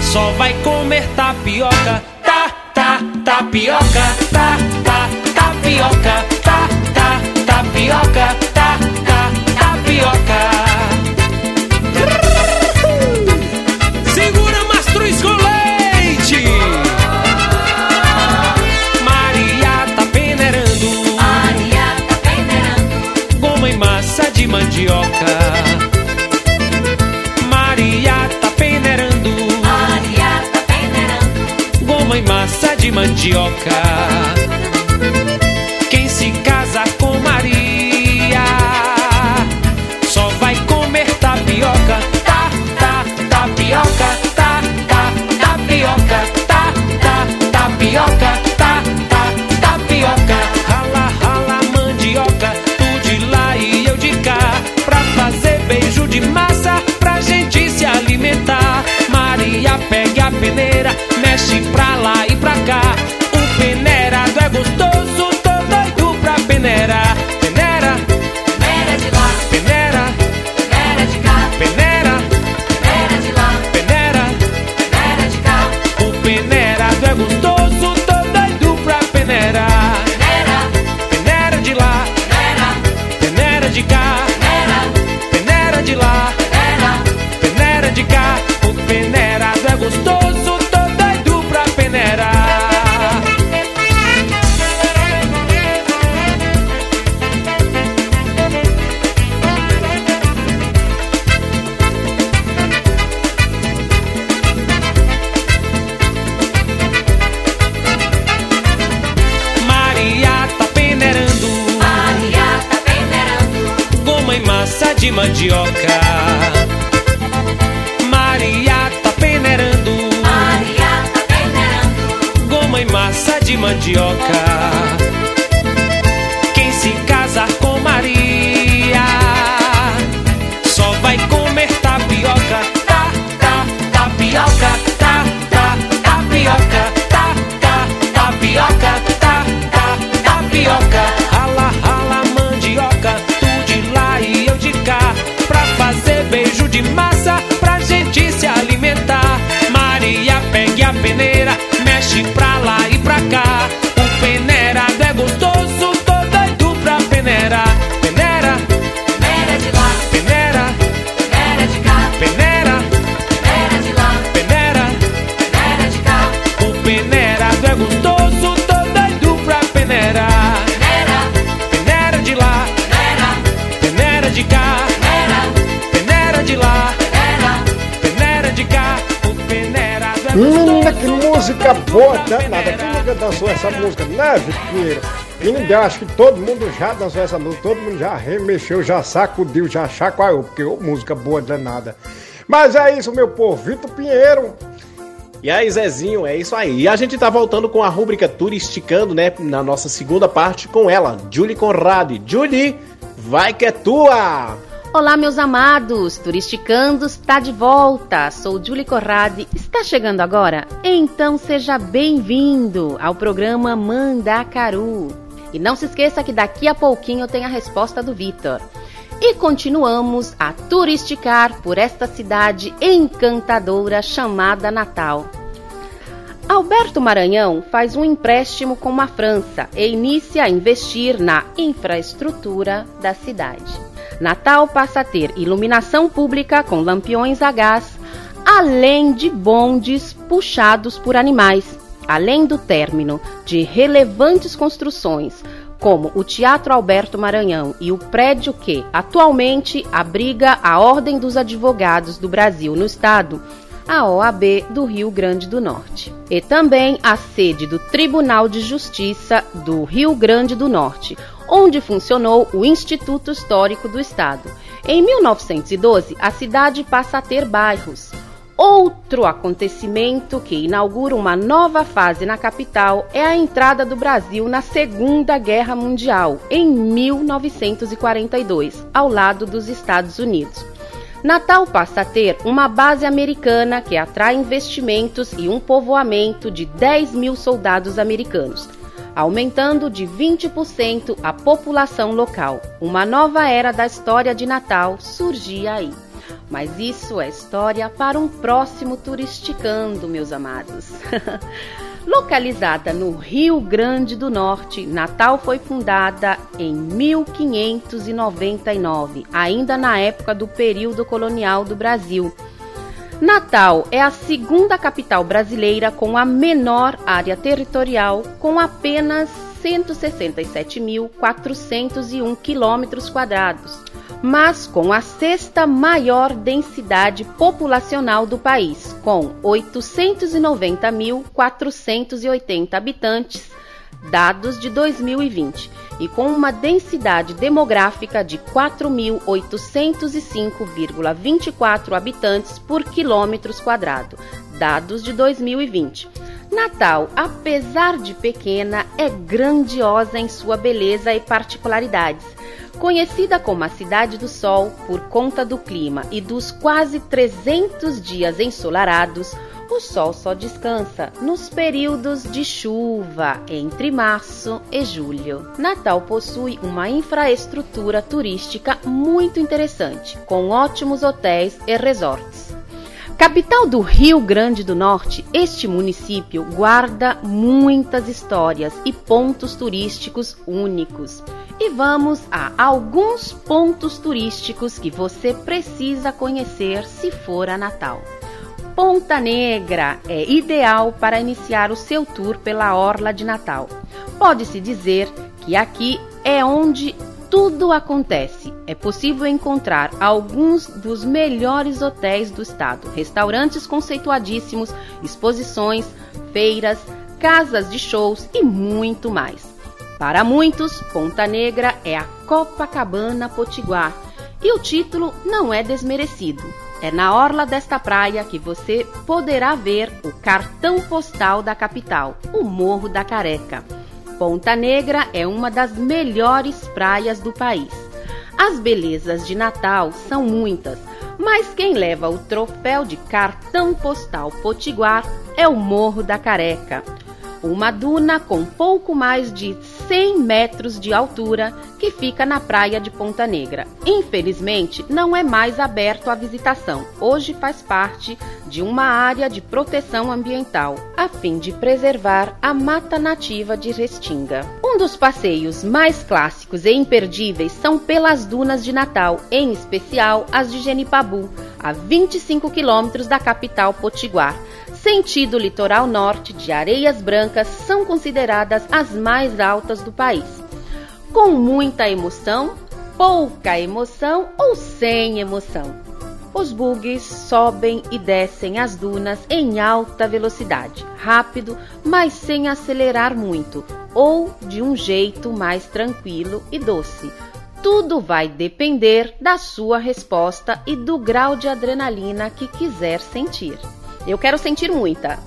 Speaker 19: só vai comer tapioca. Tá, tá, tapioca, tá, tá, tapioca, tá, tá, tapioca, tá, tá, tapioca. Segura mastruz com leite. Maria tá peneirando.
Speaker 20: Maria tá peneirando.
Speaker 19: Goma e massa de mandioca. De mandioca.
Speaker 5: Essa música, né, Vitinho? Menino, eu acho que todo mundo já dançou essa música, todo mundo já remexeu, já sacudiu, já chacoalhou, porque ô, música boa danada. Mas é isso, meu povo. Vitor Pinheiro,
Speaker 4: E aí, Zezinho, é isso aí. E a gente tá voltando com a rúbrica Turisticando, né? Na nossa segunda parte com ela, Julie Conrad. Julie, vai que é tua!
Speaker 18: Olá, meus amados! Turisticando está de volta. Sou Julie Corrade. Está chegando agora? Então seja bem-vindo ao programa Mandacaru. E não se esqueça que daqui a pouquinho tem a resposta do Vitor. E continuamos a turisticar por esta cidade encantadora chamada Natal. Alberto Maranhão faz um empréstimo com a França e inicia a investir na infraestrutura da cidade. Natal passa a ter iluminação pública com lampiões a gás, além de bondes puxados por animais, além do término de relevantes construções, como o Teatro Alberto Maranhão e o prédio que atualmente abriga a Ordem dos Advogados do Brasil no estado, a OAB do Rio Grande do Norte. E também a sede do Tribunal de Justiça do Rio Grande do Norte, onde funcionou o Instituto Histórico do Estado. Em 1912, a cidade passa a ter bairros. Outro acontecimento que inaugura uma nova fase na capital é a entrada do Brasil na Segunda Guerra Mundial, em 1942, ao lado dos Estados Unidos. Natal passa a ter uma base americana que atrai investimentos e um povoamento de 10 mil soldados americanos, aumentando de 20% a população local. Uma nova era da história de Natal surgia aí. Mas isso é história para um próximo Turisticando, meus amados. Localizada no Rio Grande do Norte, Natal foi fundada em 1599, ainda na época do período colonial do Brasil. Natal é a segunda capital brasileira com a menor área territorial, com apenas 167.401 quilômetros quadrados, mas com a sexta maior densidade populacional do país, com 890.480 habitantes, dados de 2020, e com uma densidade demográfica de 4.805,24 habitantes por quilômetros quadrado, dados de 2020. Natal, apesar de pequena, é grandiosa em sua beleza e particularidades. Conhecida como a Cidade do Sol por conta do clima e dos quase 300 dias ensolarados, o sol só descansa nos períodos de chuva entre março e julho. Natal possui uma infraestrutura turística muito interessante, com ótimos hotéis e resorts. Capital do Rio Grande do Norte, este município guarda muitas histórias e pontos turísticos únicos. E vamos a alguns pontos turísticos que você precisa conhecer se for a Natal. Ponta Negra é ideal para iniciar o seu tour pela Orla de Natal. Pode-se dizer que aqui é onde tudo acontece. É possível encontrar alguns dos melhores hotéis do estado, restaurantes conceituadíssimos, exposições, feiras, casas de shows e muito mais. Para muitos, Ponta Negra é a Copacabana Potiguar e o título não é desmerecido. É na orla desta praia que você poderá ver o cartão postal da capital, o Morro da Careca. Ponta Negra é uma das melhores praias do país. As belezas de Natal são muitas, mas quem leva o troféu de cartão postal potiguar é o Morro da Careca. Uma duna com pouco mais de 100 metros de altura que fica na praia de Ponta Negra. Infelizmente, não é mais aberto à visitação. Hoje faz parte de uma área de proteção ambiental, a fim de preservar a mata nativa de Restinga. Um dos passeios mais clássicos e imperdíveis são pelas dunas de Natal, em especial as de Genipabu, a 25 quilômetros da capital Potiguar sentido litoral norte de Areias Brancas são consideradas as mais altas do país. Com muita emoção, pouca emoção ou sem emoção. Os bugs sobem e descem as dunas em alta velocidade, rápido, mas sem acelerar muito, ou de um jeito mais tranquilo e doce. Tudo vai depender da sua resposta e do grau de adrenalina que quiser sentir. Eu quero sentir muita.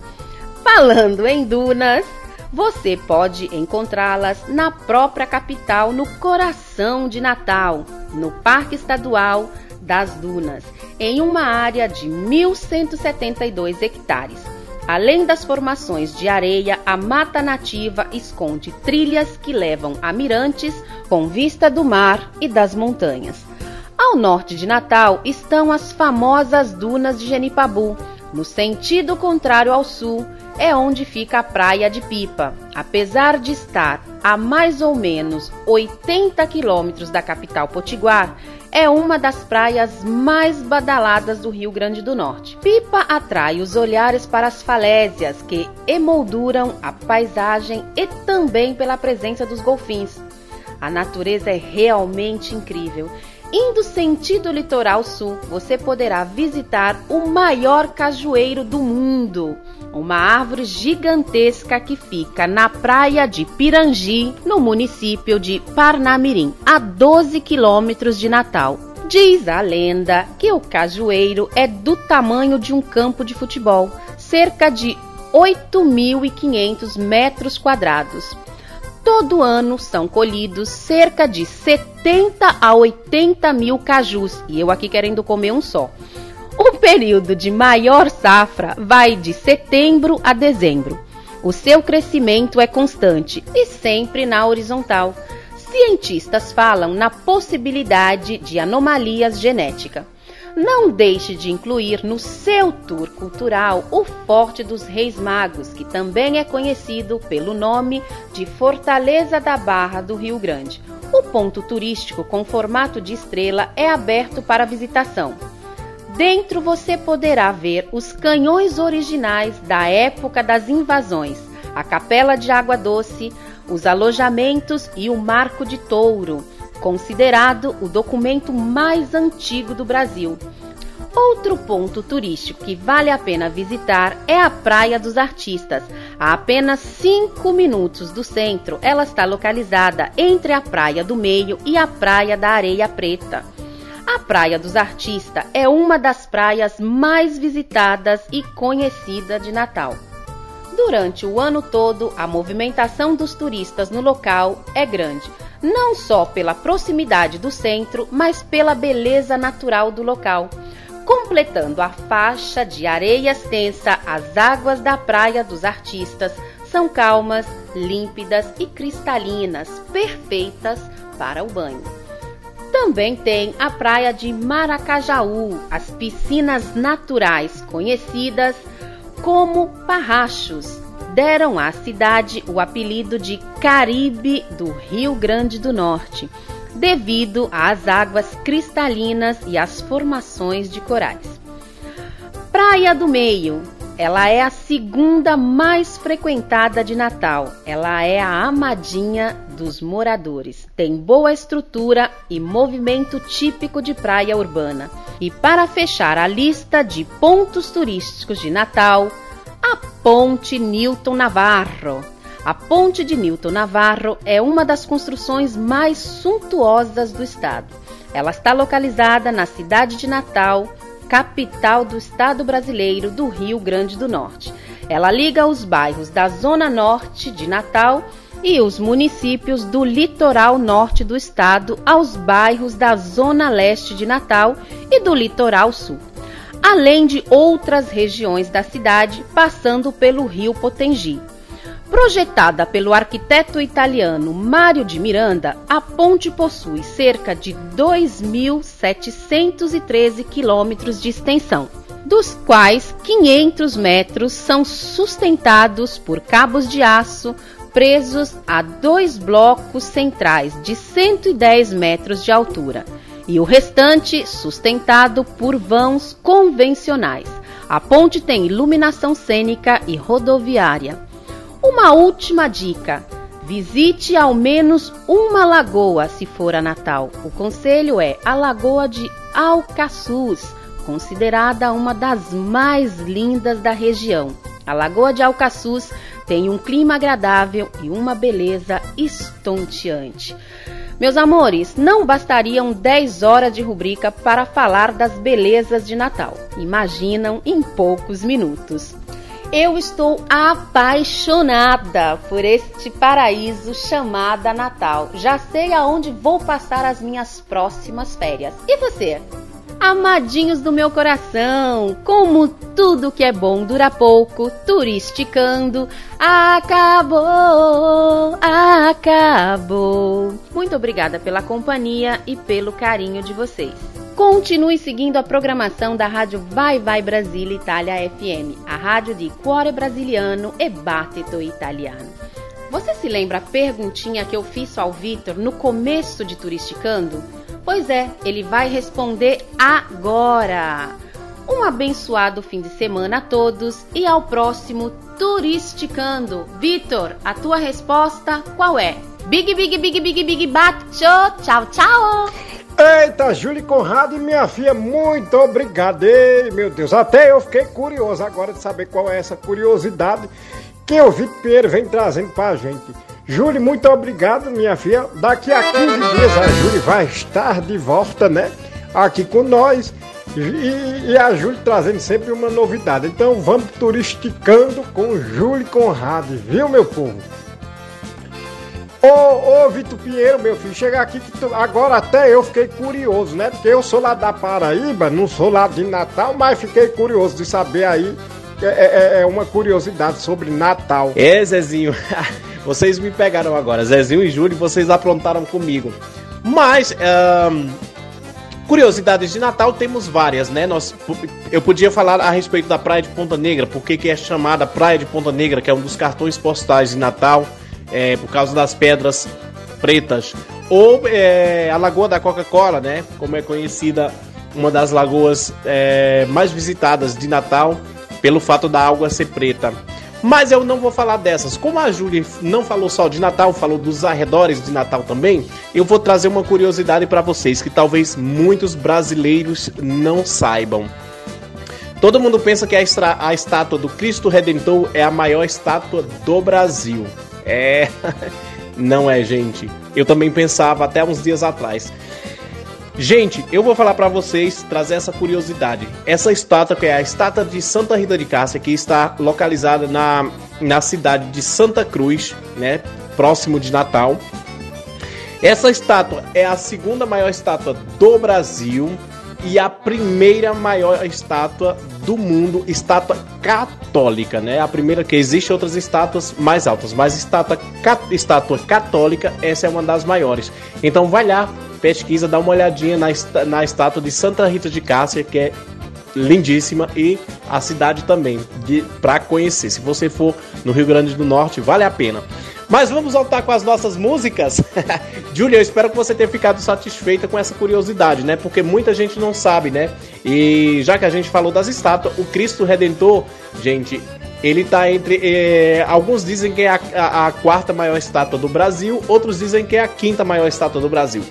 Speaker 18: Falando em dunas, você pode encontrá-las na própria capital, no coração de Natal, no Parque Estadual das Dunas, em uma área de 1.172 hectares. Além das formações de areia, a mata nativa esconde trilhas que levam a mirantes com vista do mar e das montanhas. Ao norte de Natal estão as famosas dunas de Genipabu, no sentido contrário ao sul, é onde fica a Praia de Pipa. Apesar de estar a mais ou menos 80 quilômetros da capital potiguar, é uma das praias mais badaladas do Rio Grande do Norte. Pipa atrai os olhares para as falésias que emolduram a paisagem e também pela presença dos golfins. A natureza é realmente incrível Indo sentido litoral sul, você poderá visitar o maior cajueiro do mundo, uma árvore gigantesca que fica na praia de Pirangi, no município de Parnamirim, a 12 quilômetros de Natal. Diz a lenda que o cajueiro é do tamanho de um campo de futebol, cerca de 8.500 metros quadrados. Todo ano são colhidos cerca de 70 a 80 mil cajus, e eu aqui querendo comer um só. O período de maior safra vai de setembro a dezembro. O seu crescimento é constante e sempre na horizontal. Cientistas falam na possibilidade de anomalias genéticas. Não deixe de incluir no seu tour cultural o Forte dos Reis Magos, que também é conhecido pelo nome de Fortaleza da Barra do Rio Grande. O ponto turístico com formato de estrela é aberto para visitação. Dentro você poderá ver os canhões originais da época das invasões, a capela de água doce, os alojamentos e o Marco de Touro, considerado o documento mais antigo do Brasil. Outro ponto turístico que vale a pena visitar é a Praia dos Artistas. A apenas 5 minutos do centro, ela está localizada entre a Praia do Meio e a Praia da Areia Preta. A Praia dos Artistas é uma das praias mais visitadas e conhecida de Natal. Durante o ano todo, a movimentação dos turistas no local é grande, não só pela proximidade do centro, mas pela beleza natural do local. Completando a faixa de areia extensa, as águas da Praia dos Artistas são calmas, límpidas e cristalinas, perfeitas para o banho. Também tem a praia de Maracajaú, as piscinas naturais conhecidas como Parrachos, deram à cidade o apelido de Caribe do Rio Grande do Norte, devido às águas cristalinas e às formações de corais. Praia do Meio, ela é a segunda mais frequentada de Natal. Ela é a amadinha dos moradores. Tem boa estrutura e movimento típico de praia urbana. E para fechar a lista de pontos turísticos de Natal, a Ponte Newton Navarro. A Ponte de Newton Navarro é uma das construções mais suntuosas do estado. Ela está localizada na cidade de Natal, capital do estado brasileiro do Rio Grande do Norte. Ela liga os bairros da Zona Norte de Natal e os municípios do litoral norte do estado aos bairros da Zona Leste de Natal e do litoral sul, além de outras regiões da cidade, passando pelo rio Potengi. Projetada pelo arquiteto italiano Mário de Miranda, a ponte possui cerca de 2.713 quilômetros de extensão, dos quais 500 metros são sustentados por cabos de aço presos a dois blocos centrais de 110 metros de altura e o restante sustentado por vãos convencionais. A ponte tem iluminação cênica e rodoviária. Uma última dica: visite ao menos uma lagoa se for a Natal. O conselho é a Lagoa de Alcaçuz, considerada uma das mais lindas da região. A Lagoa de Alcaçuz tem um clima agradável e uma beleza estonteante. Meus amores, não bastariam 10 horas de rubrica para falar das belezas de Natal. Imaginam em poucos minutos. Eu estou apaixonada por este paraíso chamado Natal. Já sei aonde vou passar as minhas próximas férias. E você? Amadinhos do meu coração, como tudo que é bom dura pouco, turisticando, acabou, acabou. Muito obrigada pela companhia e pelo carinho de vocês. Continue seguindo a programação da Rádio Vai Vai Brasília Itália FM, a rádio de cuore brasiliano e battito italiano. Você se lembra a perguntinha que eu fiz ao Vitor no começo de Turisticando? Pois é, ele vai responder agora. Um abençoado fim de semana a todos e ao próximo Turisticando. Vitor, a tua resposta qual é? Big, big, big, big, big, bato. Tchau, tchau.
Speaker 5: Eita, Júlia Conrado e minha filha, muito obrigado. Ei, meu Deus, até eu fiquei curioso agora de saber qual é essa curiosidade que o Vitor Pinheiro vem trazendo pra gente. Júlia, muito obrigado, minha filha. Daqui a 15 dias a Júlia vai estar de volta, né? Aqui com nós. E, e a Júlia trazendo sempre uma novidade. Então vamos turisticando com Júlia Conrado, viu, meu povo? Ô, ô Vitor Pinheiro, meu filho, chega aqui que tu, agora até eu fiquei curioso, né? Porque eu sou lá da Paraíba, não sou lá de Natal, mas fiquei curioso de saber aí. É, é, é uma curiosidade sobre Natal.
Speaker 4: É, Zezinho, vocês me pegaram agora. Zezinho e Júlio, vocês aprontaram comigo. Mas, um, Curiosidades de Natal temos várias, né? Nós, eu podia falar a respeito da Praia de Ponta Negra, porque que é chamada Praia de Ponta Negra, que é um dos cartões postais de Natal, é, por causa das pedras pretas. Ou é, a Lagoa da Coca-Cola, né? Como é conhecida uma das lagoas é, mais visitadas de Natal, pelo fato da água ser preta. Mas eu não vou falar dessas. Como a Júlia não falou só de Natal, falou dos arredores de Natal também, eu vou trazer uma curiosidade para vocês que talvez muitos brasileiros não saibam. Todo mundo pensa que a, a estátua do Cristo Redentor é a maior estátua do Brasil. É. Não é, gente. Eu também pensava até uns dias atrás. Gente, eu vou falar para vocês, trazer essa curiosidade. Essa estátua, que é a estátua de Santa Rita de Cássia, que está localizada na, na cidade de Santa Cruz, né? Próximo de Natal. Essa estátua é a segunda maior estátua do Brasil e a primeira maior estátua do mundo, estátua católica, né? A primeira que existe outras estátuas mais altas, mas estátua, estátua católica, essa é uma das maiores. Então vai lá, pesquisa, dá uma olhadinha na, na estátua de Santa Rita de Cássia, que é lindíssima e a cidade também para conhecer. Se você for no Rio Grande do Norte, vale a pena. Mas vamos voltar com as nossas músicas. Júlia, eu espero que você tenha ficado satisfeita com essa curiosidade, né? Porque muita gente não sabe, né? E já que a gente falou das estátuas, o Cristo Redentor, gente, ele tá entre. eh, alguns dizem que é a, a- a quarta maior estátua do Brasil, outros dizem que é a quinta maior estátua do Brasil.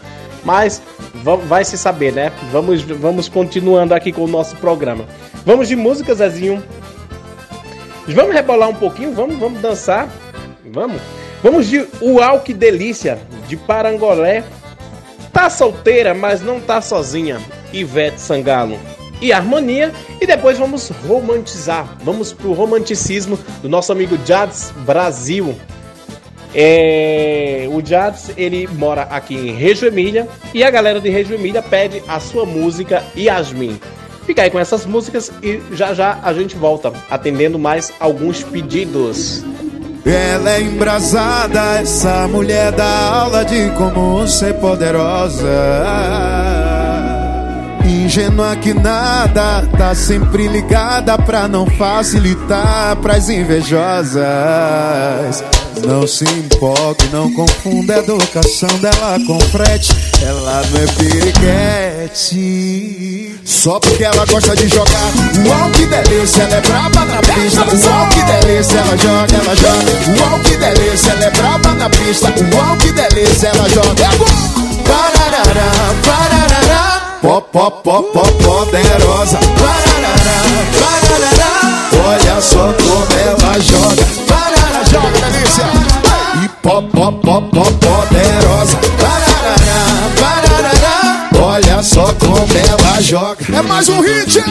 Speaker 4: Mas va- vai se saber, né? Vamos, vamos continuando aqui com o nosso programa. Vamos de música, Zezinho. Vamos rebolar um pouquinho? Vamos, vamos dançar? Vamos? Vamos de Uau Que Delícia, de Parangolé. Tá solteira, mas não tá sozinha. Ivete Sangalo. E Harmonia. E depois vamos romantizar. Vamos pro romanticismo do nosso amigo Jads Brasil. É, o Jads, ele mora aqui em Reggio Emília e a galera de Reggio Emília pede a sua música Yasmin. Fica aí com essas músicas e já já a gente volta atendendo mais alguns pedidos.
Speaker 14: Ela é embrasada, essa mulher dá aula de como ser poderosa. Ingênua que nada, tá sempre ligada pra não facilitar pras invejosas. Não se empolgue, não confunda a educação dela com frete. Ela não é periquete. Só porque ela gosta de jogar. Uau, que delícia, ela é braba na pista. Uau, que delícia, ela joga, ela joga. Uau, que delícia, ela é braba na pista. Uau, que delícia, ela joga. É. Pararará, pararará. Pó, pó, pó, pó, poderosa. Pararará, pararará. Olha só como ela joga. Joga, delícia. E pó, pó, pó, pó, poderosa. Pararará, pararará. Olha só como ela joga. É mais um hit.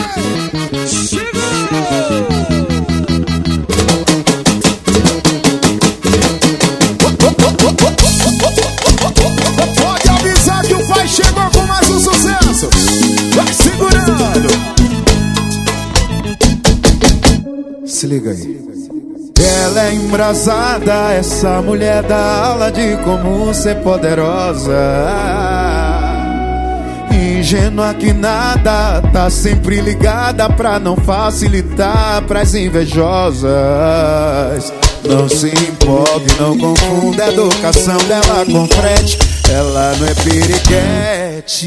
Speaker 14: Pode avisar que o pai chegou com mais um sucesso. Vai segurando. Se liga aí. Ela é embrasada, essa mulher dá aula de como ser poderosa. Ingênua que nada, tá sempre ligada pra não facilitar pras invejosas. Não se empolgue, não confunda a educação dela com frete. Ela não é periquete.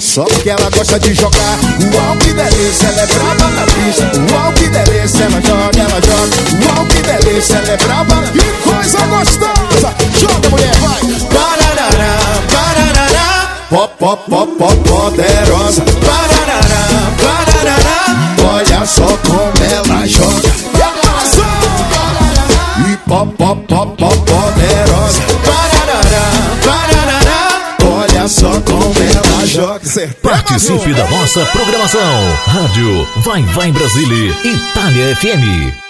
Speaker 14: Só porque ela gosta de jogar. Uau, que delícia, ela é braba na pista. Uau, que delícia, ela joga, ela joga. Uau, que delícia, ela é braba. Que coisa gostosa. Joga, mulher, vai. Pararará, pararará. Pó, pó, pó, pó, poderosa. Pararará, pararará. Olha só como ela joga. Pó, pó, pó, pó, poderosa. Pararará, pararará. Olha só como ela joga. Cê
Speaker 3: Participe da nossa programação. Rádio Vai Vai Brasília, Itália FM.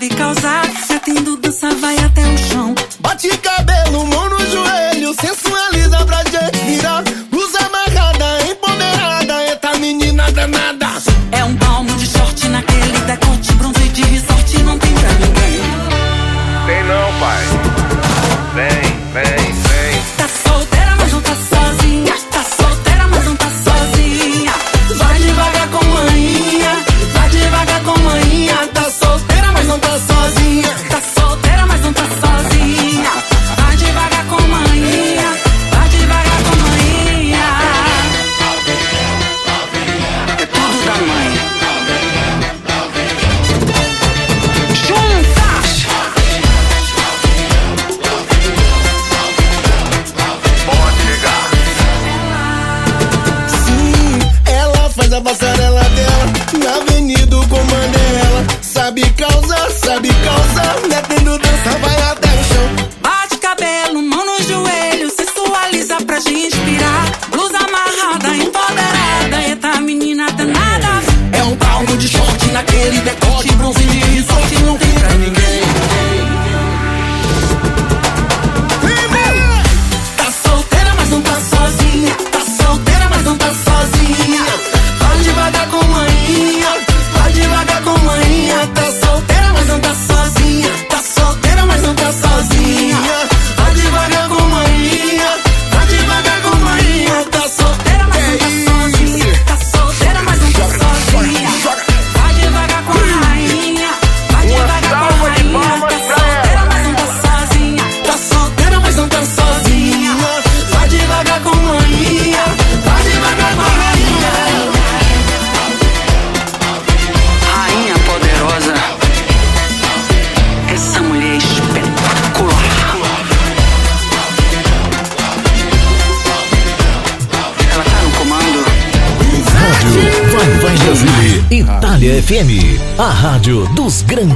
Speaker 21: because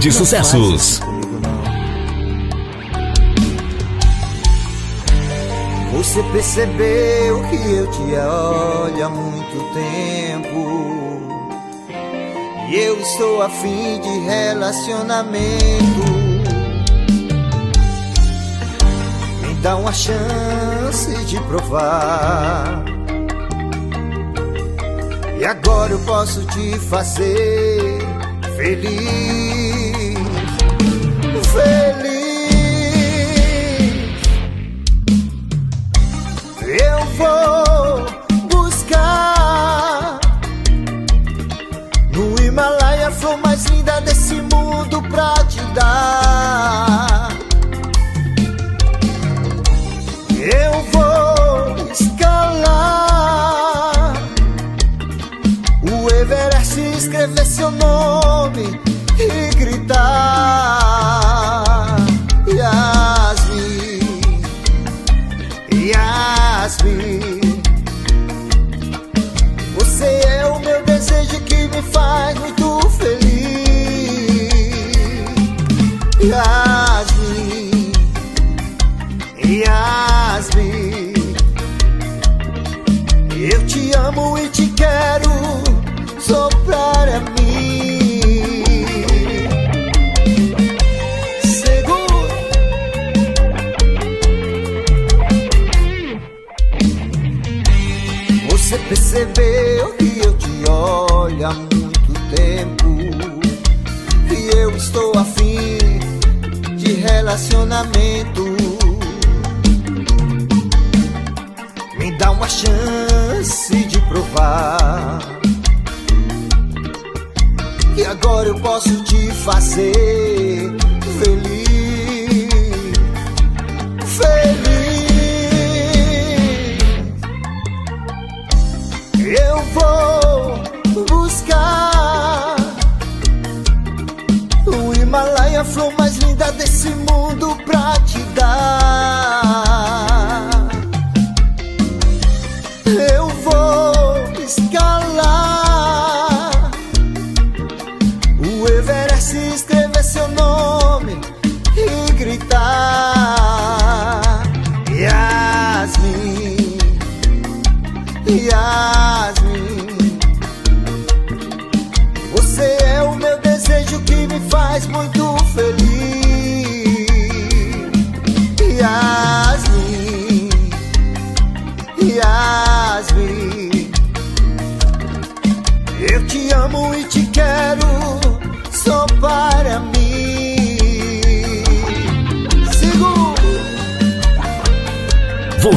Speaker 21: de
Speaker 3: sucessos.
Speaker 22: Você percebeu que eu te olho há muito tempo. E eu estou afim de relacionamento. Me dá uma chance de provar. E agora eu posso te fazer feliz feliz. Eu vou buscar no Himalaia a flor mais linda desse mundo pra te dar. decide provar que agora eu posso te fazer feliz, feliz. Eu vou buscar o Himalaia, a flor mais linda desse mundo pra te dar.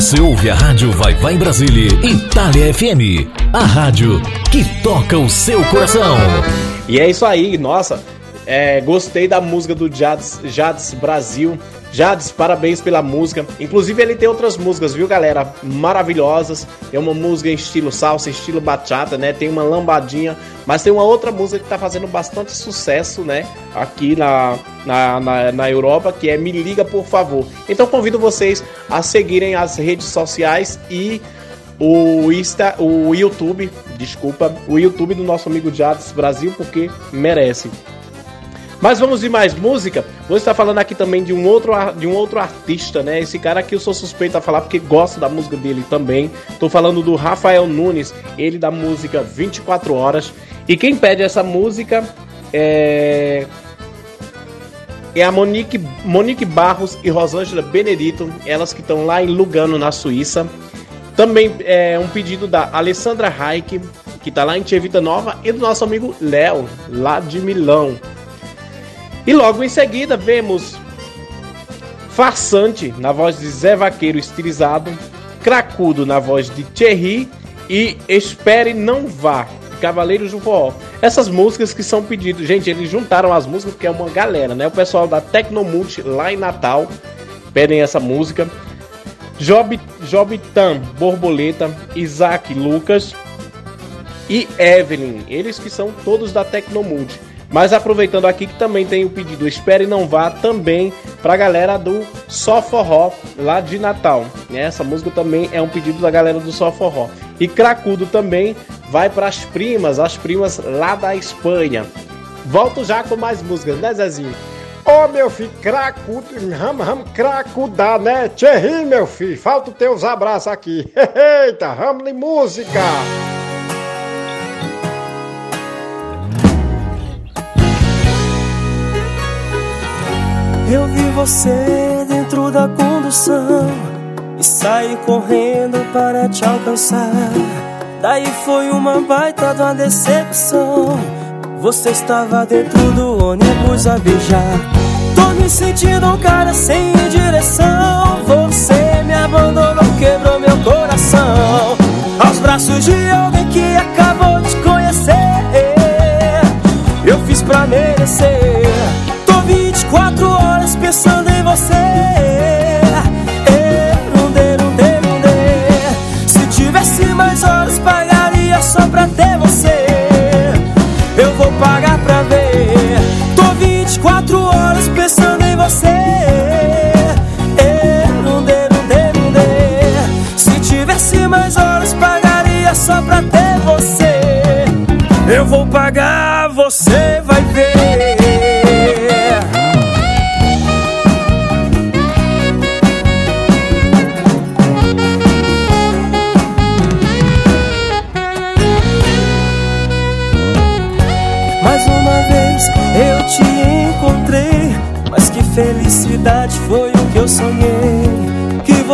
Speaker 22: Você
Speaker 3: ouve a Rádio Vai Vai Brasília, Itália FM. A rádio que toca o seu coração.
Speaker 4: E é isso aí, nossa. É, gostei da música do Jades Brasil. Jades, parabéns pela música. Inclusive, ele tem outras músicas, viu, galera? Maravilhosas. Tem uma música em estilo salsa, estilo bachata, né? Tem uma lambadinha. Mas tem uma outra música que tá fazendo bastante sucesso, né? Aqui na, na, na, na Europa, que é Me Liga, por favor. Então, convido vocês a seguirem as redes sociais e o, Insta, o YouTube, desculpa, o YouTube do nosso amigo Jades Brasil, porque merece. Mas vamos de mais música. Vou estar falando aqui também de um outro, de um outro artista, né? Esse cara aqui eu sou suspeito a falar porque gosto da música dele também. Tô falando do Rafael Nunes, ele da música 24 Horas. E quem pede essa música é. É a Monique, Monique Barros e Rosângela Benedito, elas que estão lá em Lugano, na Suíça. Também é um pedido da Alessandra Reich, que tá lá em Tia Nova, e do nosso amigo Léo, lá de Milão. E logo em seguida vemos Farsante na voz de Zé Vaqueiro estilizado, Cracudo na voz de Thierry e Espere Não Vá, Cavaleiros do Forró. Essas músicas que são pedidos, gente, eles juntaram as músicas porque é uma galera, né? O pessoal da Tecnomult lá em Natal pedem essa música. Job, Jobitan Borboleta, Isaac Lucas e Evelyn, eles que são todos da Tecnomult. Mas aproveitando aqui que também tem o pedido Espere Não Vá também pra galera do Só Forró lá de Natal. né? Essa música também é um pedido da galera do Só Forró. E Cracudo também vai para as primas, as primas lá da Espanha. Volto já com mais músicas, né Zezinho?
Speaker 5: Ô meu filho, cracudo, ram, ram, cracudar, né? Thierry, meu filho, falta os teus abraços aqui. Eita, ramo música.
Speaker 23: Eu vi você dentro da condução e saí correndo para te alcançar. Daí foi uma baita de uma decepção. Você estava dentro do ônibus a beijar. Tô me sentindo um cara sem direção. Você me abandonou, quebrou meu coração. Aos braços de alguém que acabou de conhecer. Eu fiz pra merecer. Tô 24 horas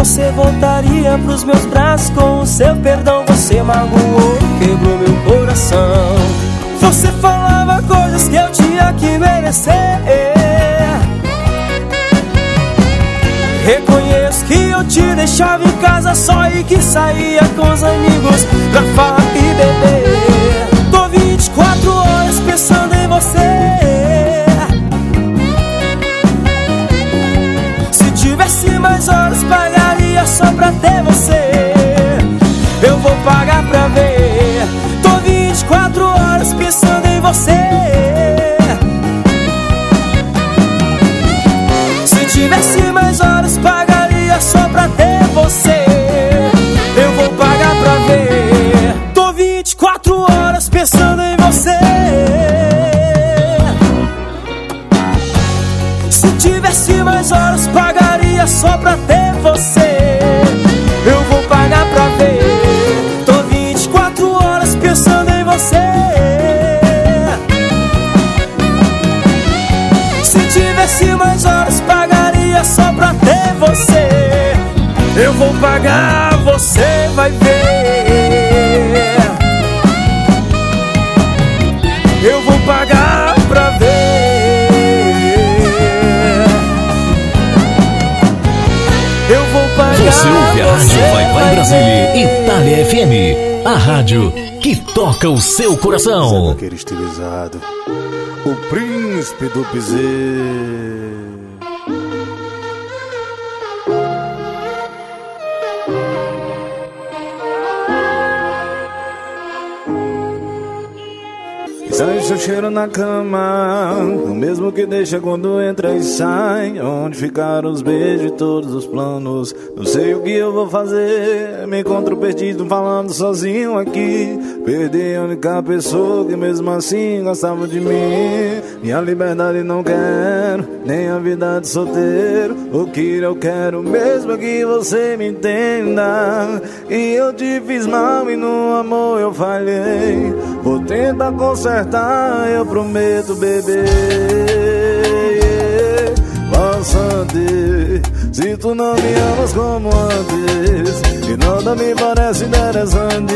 Speaker 23: você voltaria pros meus braços com o seu perdão. Você magoou, quebrou meu coração. Você falava coisas que eu tinha que merecer. Reconheço que eu te deixava em casa só e que saía com os amigos pra farra e beber. Tô 24 horas pensando em você. Se tivesse mais horas, pra ter você. Eu vou pagar pra ver. Tô 24 horas pensando em você. Se tivesse mais pagar, você vai ver. Eu vou pagar pra ver. Eu vou pagar.
Speaker 3: Você ouve a Rádio Vai Vai Brasília, Itália FM. A rádio que toca o seu coração.
Speaker 24: Aquele estilizado. O príncipe do piseiro. Sai seu cheiro na cama, o mesmo que deixa quando entra e sai. Onde ficaram os beijos e todos os planos? Não sei o que eu vou fazer. Me encontro perdido falando sozinho aqui. Perdi a única pessoa que mesmo assim gostava de mim. Minha liberdade não quero, nem a vida de solteiro. O que eu quero mesmo é que você me entenda. E eu te fiz mal e no amor eu falhei. Vou tentar consertar, eu prometo, bebê. Bastante, se tu não me amas como antes, e nada me parece interessante.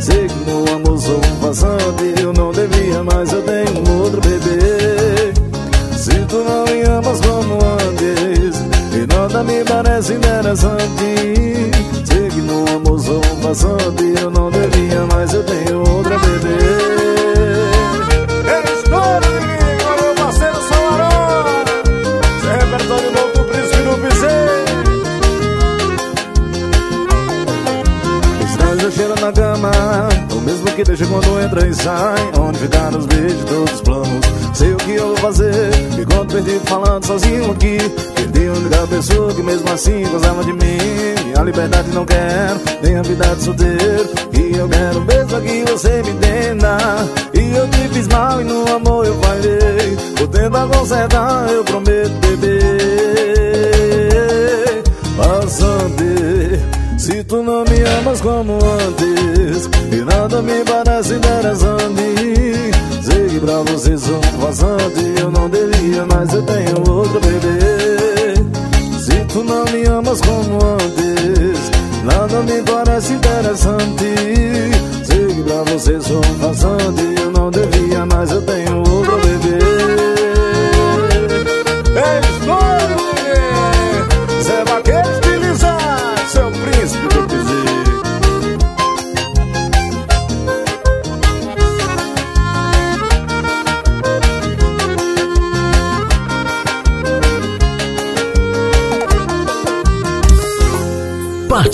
Speaker 24: Sei que no amor sou um passante, eu não devia, mas eu tenho um outro bebê. Se tu não me amas como antes, e nada me parece interessante. Sei que no amor sou um passante, eu não deixa quando entra e sai. Onde ficaram os beijos, todos os planos. Sei o que eu vou fazer, me conto perdido falando sozinho aqui. Perdi a única pessoa que mesmo assim gostava de mim. Minha liberdade não quero, nem a vida de solteiro. E eu quero mesmo que você me entenda. E eu te fiz mal e no amor eu falhei. Vou tentar consertar, eu prometo, bebê. Passante, se tu não me amas como antes, e nada me parece interessante. Sei pra você sou um passante, eu não devia, mas eu tenho outro bebê. Se tu não me amas como antes, nada me parece interessante. Sei pra você sou um passante, eu não devia, mas eu tenho outro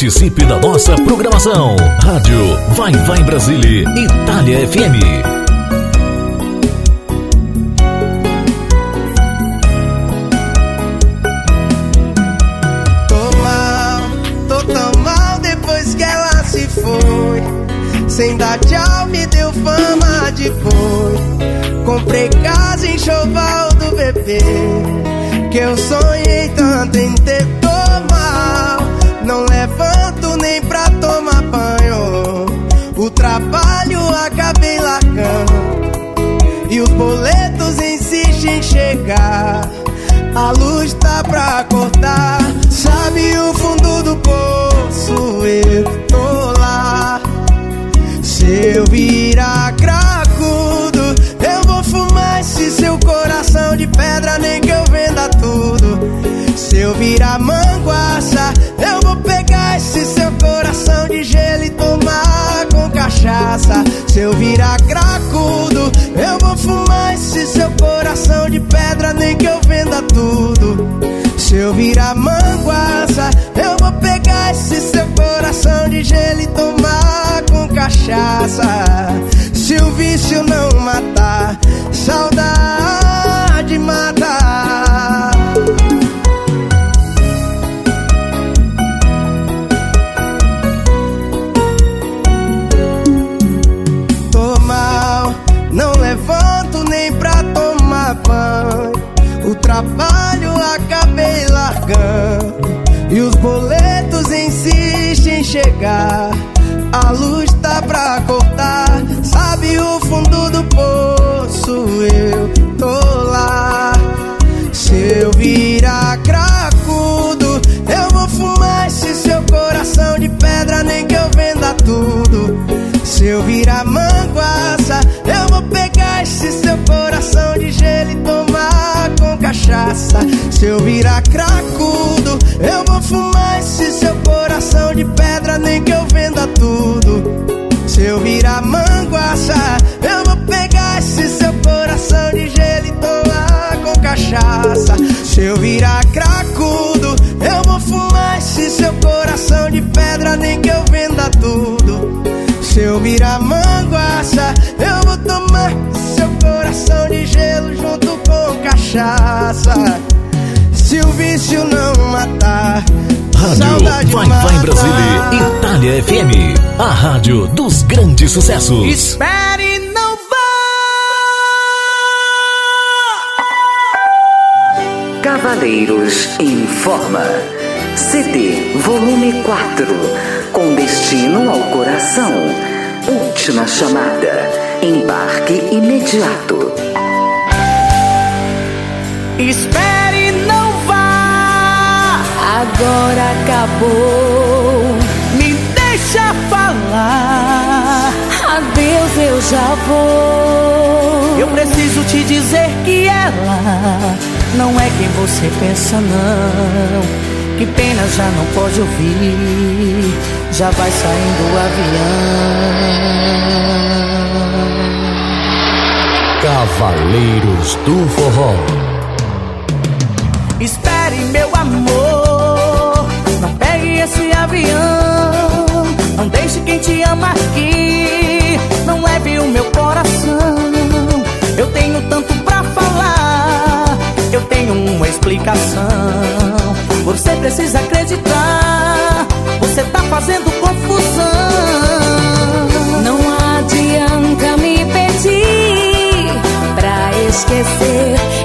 Speaker 3: Participe da nossa programação. Rádio Vai Vai Brasília, Itália FM.
Speaker 16: Tô mal, tô tão mal depois que ela se foi. Sem dar tchau, me deu fama de boi. Comprei casa em choval do bebê. Que eu sonhei tanto em ter E os boletos insistem em chegar. A luz tá pra cortar. Sabe o fundo do poço? Eu tô lá. Se eu virar cracudo, eu vou fumar esse seu coração de pedra, nem que eu venda tudo. Se eu virar manguaça, eu vou pegar esse seu coração de gelo cachaça. Se eu virar cracudo, eu vou fumar esse seu coração de pedra, nem que eu venda tudo. Se eu virar manguaça, eu vou pegar esse seu coração de gelo e tomar com cachaça. Se o vício não matar, saudade mata. Chegar. A luz tá pra cortar. Sabe o fundo do poço? Eu tô lá. Se eu virar cracudo, eu vou fumar esse seu coração de pedra, nem que eu venda tudo. Se eu virar manguaça, eu vou pegar esse seu coração de gelo cachaça. Se eu virar cracudo, eu vou fumar esse seu
Speaker 25: nem que eu venda tudo. Se eu virar manguaça, eu vou pegar esse seu coração de gelo e tomar com cachaça. Se eu virar cracudo, eu vou fumar esse seu coração de pedra, nem que eu venda tudo. Se eu virar manguaça, eu vou tomar seu coração de gelo junto cachaça. Se o vício não matar,
Speaker 3: Rádio
Speaker 25: saudade
Speaker 3: Vai
Speaker 25: mata.
Speaker 3: Vai Brasília, Itália FM, a rádio dos grandes sucessos.
Speaker 25: Espere, não
Speaker 26: Cavaleiros informa. CD volume 4. Com destino ao coração. Última chamada. Embarque imediato.
Speaker 25: Espere, não vá.
Speaker 18: Agora acabou.
Speaker 25: Me deixa falar.
Speaker 18: Adeus, eu já vou.
Speaker 25: Eu preciso te dizer que ela não é quem você pensa, não. Que pena já não pode ouvir. Já vai saindo o avião.
Speaker 3: Cavaleiros do Forró.
Speaker 25: Espere, meu amor. Não pegue esse avião. Não deixe quem te ama aqui. Não leve o meu coração. Eu tenho tanto pra falar. Eu tenho uma explicação. Você precisa acreditar. Você tá fazendo confusão.
Speaker 18: Não adianta me pedir pra esquecer.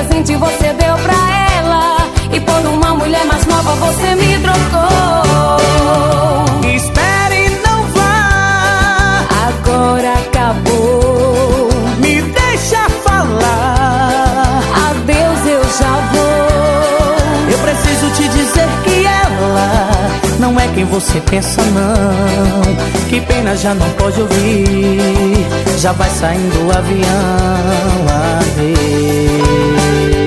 Speaker 18: Presente você deu pra ela. E por uma mulher mais nova você me trocou.
Speaker 25: Você pensa, não. Que pena já não pode ouvir. Já vai saindo o avião. Adeus.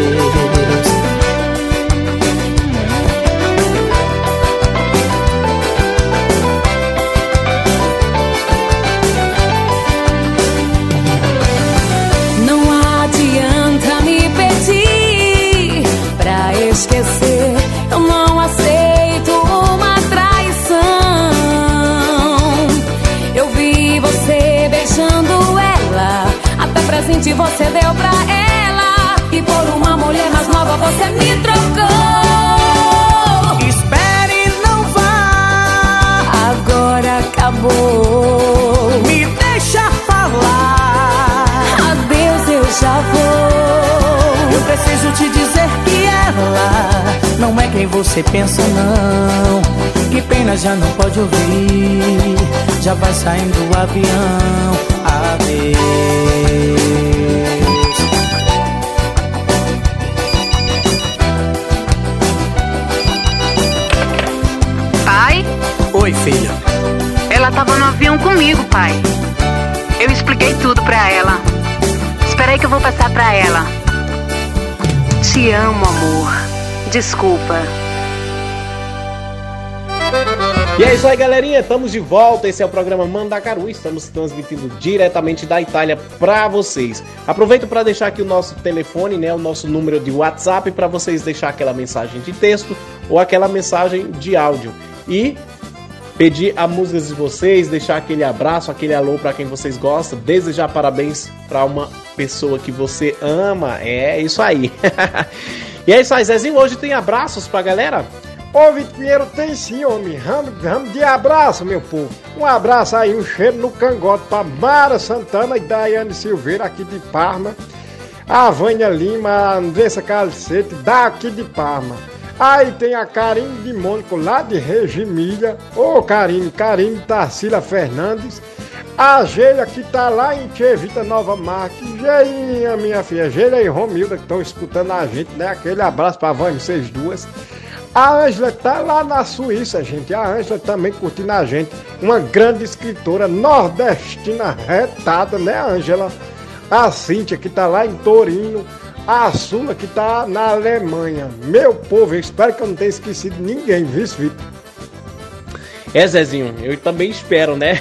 Speaker 18: Presente você deu pra ela. E por uma mulher mais nova você me trocou.
Speaker 25: Espere, não vá.
Speaker 18: Agora acabou.
Speaker 25: Me deixa falar.
Speaker 18: Adeus, eu já vou.
Speaker 25: Eu preciso te dizer que ela não é quem você pensa, não. Que pena já não pode ouvir. Já vai saindo o avião. Adeus.
Speaker 27: Pai,
Speaker 25: Oi, filha.
Speaker 27: ela tava no avião comigo, pai. Eu expliquei tudo pra ela. Espera aí que eu vou passar pra ela. Te amo, amor. Desculpa.
Speaker 4: E é isso aí, galerinha. Estamos de volta. Esse é o programa Mandacaru. Estamos transmitindo diretamente da Itália para vocês. Aproveito para deixar aqui o nosso telefone, né, o nosso número de WhatsApp para vocês deixar aquela mensagem de texto ou aquela mensagem de áudio e pedir a música de vocês, deixar aquele abraço, aquele alô para quem vocês gostam, desejar parabéns para uma pessoa que você ama. É isso aí. e é isso aí, Zezinho. Hoje tem abraços pra galera.
Speaker 5: Ô, Vitor Pinheiro, tem sim, homem. Ramo de abraço, meu povo. Um abraço aí, um cheiro no cangote pra Mara Santana e Daiane Silveira, aqui de Parma. A Vânia Lima, a Andressa Calcete, daqui de Parma. Aí tem a Karine de Mônico, lá de Regimilha. Ô, Karine, Karine Tarsila Fernandes. A Geila, que tá lá em Tchevita Nova Marques. Geilinha, minha filha. Geila e Romilda, que estão escutando a gente, né? Aquele abraço pra vocês duas. A Ângela tá lá na Suíça, gente. A Ângela também curtindo a gente. Uma grande escritora nordestina retada, né, Ângela? a Cíntia que tá lá em Torino, a Sula que tá na Alemanha. Meu povo, eu espero que eu não tenha esquecido ninguém, viu, Vitor?
Speaker 4: É, Zezinho, eu também espero, né?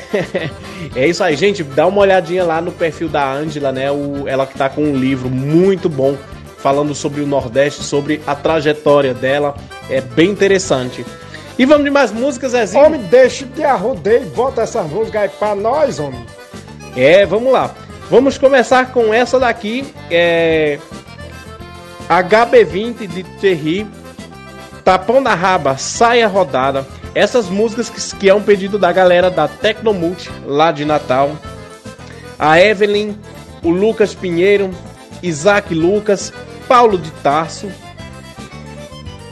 Speaker 4: é isso aí, gente. Dá uma olhadinha lá no perfil da Ângela, né? O, ela que tá com um livro muito bom falando sobre o Nordeste, sobre a trajetória dela. É bem interessante. E vamos de mais músicas, Zezinho?
Speaker 5: Homem, deixa de arrodeio e bota essa música aí pra nós, homem.
Speaker 4: É, vamos lá. Vamos começar com essa daqui. É. HB20 de Terry. Tapão na raba, saia rodada. Essas músicas que, que é um pedido da galera da Tecnomult, lá de Natal. A Evelyn, o Lucas Pinheiro, Isaac Lucas, Paulo de Tarso.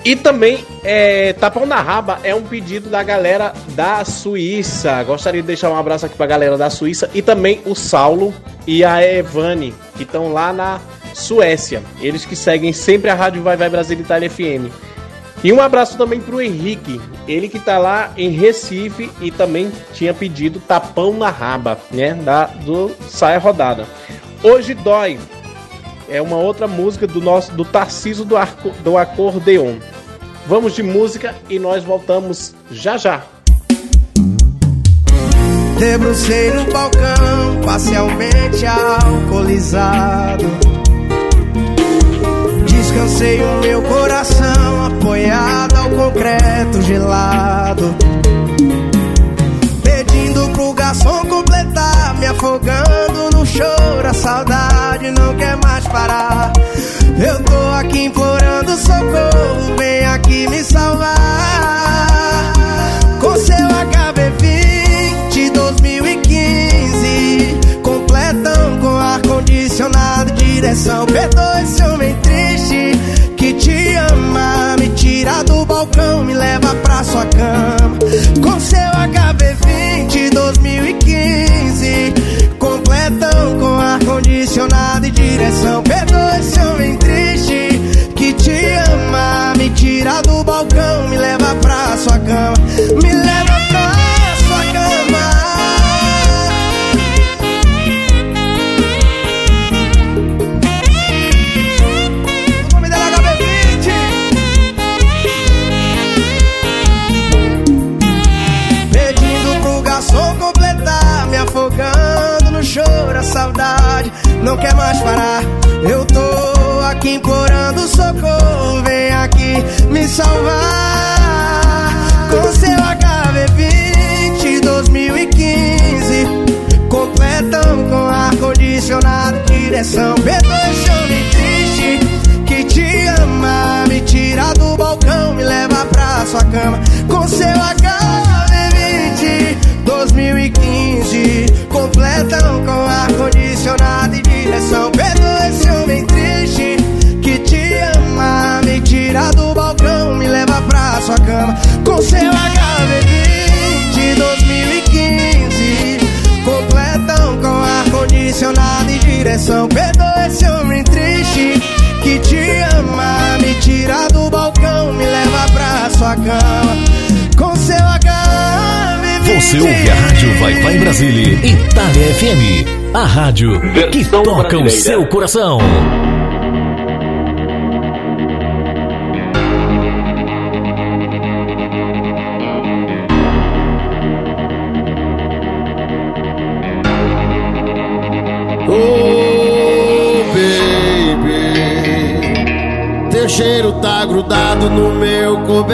Speaker 4: E também, é, Tapão na Raba é um pedido da galera da Suíça. Gostaria de deixar um abraço aqui pra galera da Suíça. E também o Saulo e a Evane, que estão lá na Suécia. Eles que seguem sempre a Rádio Vai Vai Brasil Itália FM. E um abraço também pro Henrique, ele que tá lá em Recife e também tinha pedido Tapão na Raba, né, da do Saia Rodada. Hoje dói. É uma outra música do nosso do Tarciso do, arco, do acordeon. Vamos de música e nós voltamos já já.
Speaker 16: Debrucei no balcão, parcialmente alcoolizado. Descansei o meu coração apoiado ao concreto gelado. Pedindo pro garçom completar, me afogando no choro. A saudade não quer mais parar. Eu tô aqui implorando socorro, vem aqui me salvar. Com seu HB20 2015, completão com ar-condicionado, direção. Perdoe homem triste que Me tira do balcão, me leva pra sua cama. Com seu HB20 2015, completão com ar-condicionado e direção. Perdoe esse homem triste que te ama. Me tira do balcão, me leva pra sua cama. Me não quer mais parar. Eu tô aqui implorando socorro, vem aqui me salvar. Com seu HB20 2015, completão com ar-condicionado, direção. Perdoe esse homem triste que te ama, me tira do balcão, me leva pra sua cama. Com seu HB20 2015, completão com ar-condicionado e direção. Perdoe esse homem triste que te ama, me tira do balcão, me leva pra sua cama. Com seu HB20 2015, completão com ar-condicionado e direção. Perdoe esse homem triste que te ama, me tira do balcão, me leva pra sua cama.
Speaker 3: Você ouve a Rádio Vai Vai Brasília, Itália FM. A rádio que toca o seu coração.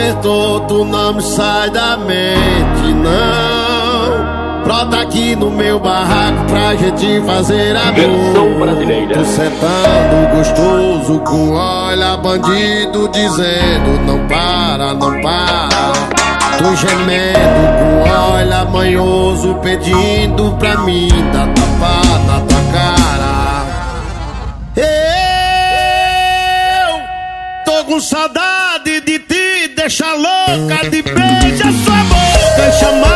Speaker 28: Cobertor. Tu não me sai da mente, não. Brota aqui no meu barraco pra gente fazer amor. Versão brasileira. Tô sentando gostoso com olha bandido dizendo não para, não para. Tô gemendo com olha manhoso pedindo pra mim dar tapa na tua cara. Eu tô com saudade de te deixar louca de beijar sua boca e chamar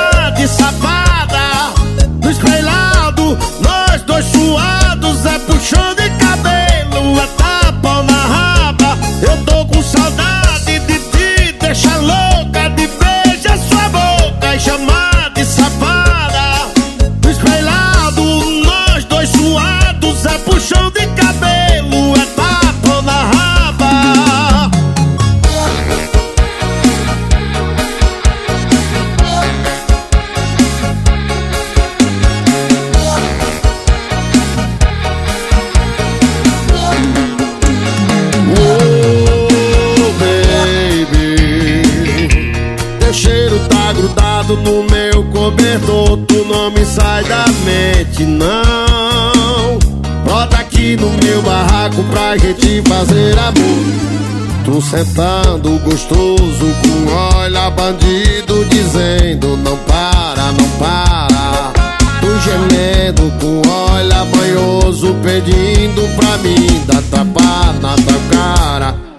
Speaker 28: sentando gostoso com olha bandido Dizendo não para, não para. Tu gemendo com olha banhoso Pedindo pra mim dar tapa na tua cara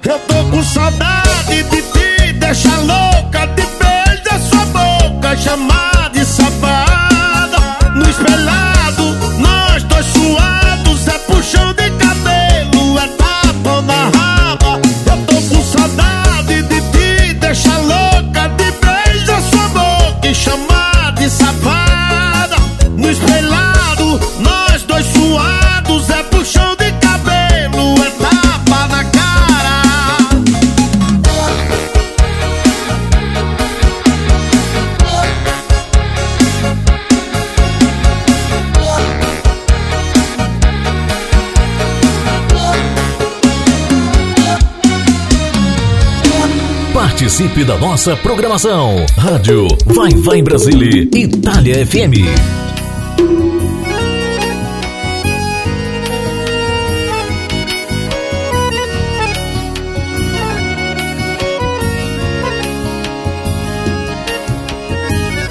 Speaker 3: Participe da nossa programação. Rádio Vai Vai Brasília, Itália FM.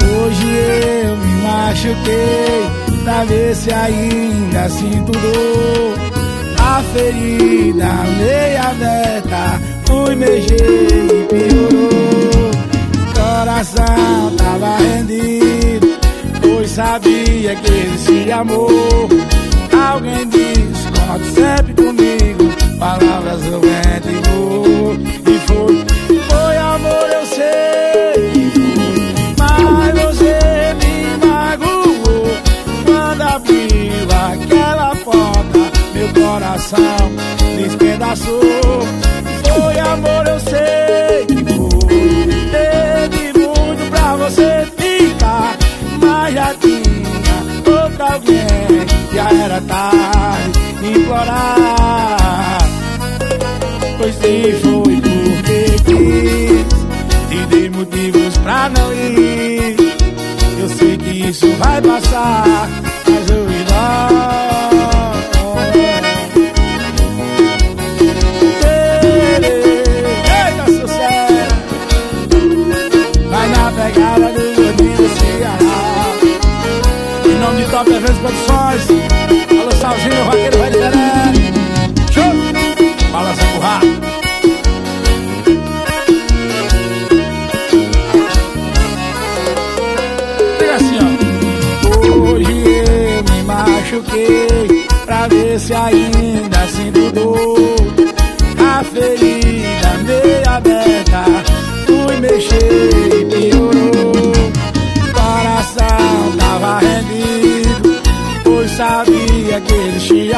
Speaker 29: Hoje eu me machuquei pra ver se ainda sinto dor. A ferida meia aberta, fui mexer e piorou. Coração tava rendido, pois sabia que ele se amou. Alguém disse, conte sempre comigo, palavras eu entro e foi, foi amor, eu sei. Mas você me magoou Quando abriu aquela porta Meu coração despedaçou Foi amor, eu sei. Que foi Teve muito pra você ficar. Mas já tinha outra alguém. Já era tarde de implorar. Pois se foi porque quis. Te dei motivos pra não ir. Eu sei que isso vai passar, Produções, alô Salzinho, vaqueiro vai liderando. Show! Balança rato. Diga assim, ó. Hoje eu me machuquei pra ver se ainda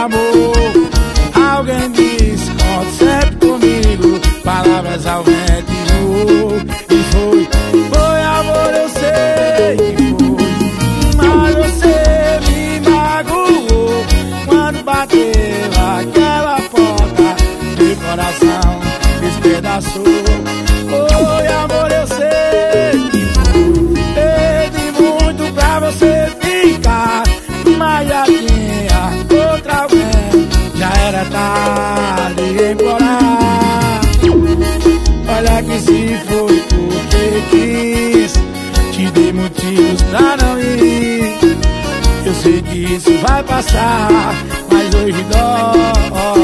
Speaker 29: amou. Alguém disse, conte sempre comigo, palavras ao vento pra não ir. Eu sei que isso vai passar Mas hoje dói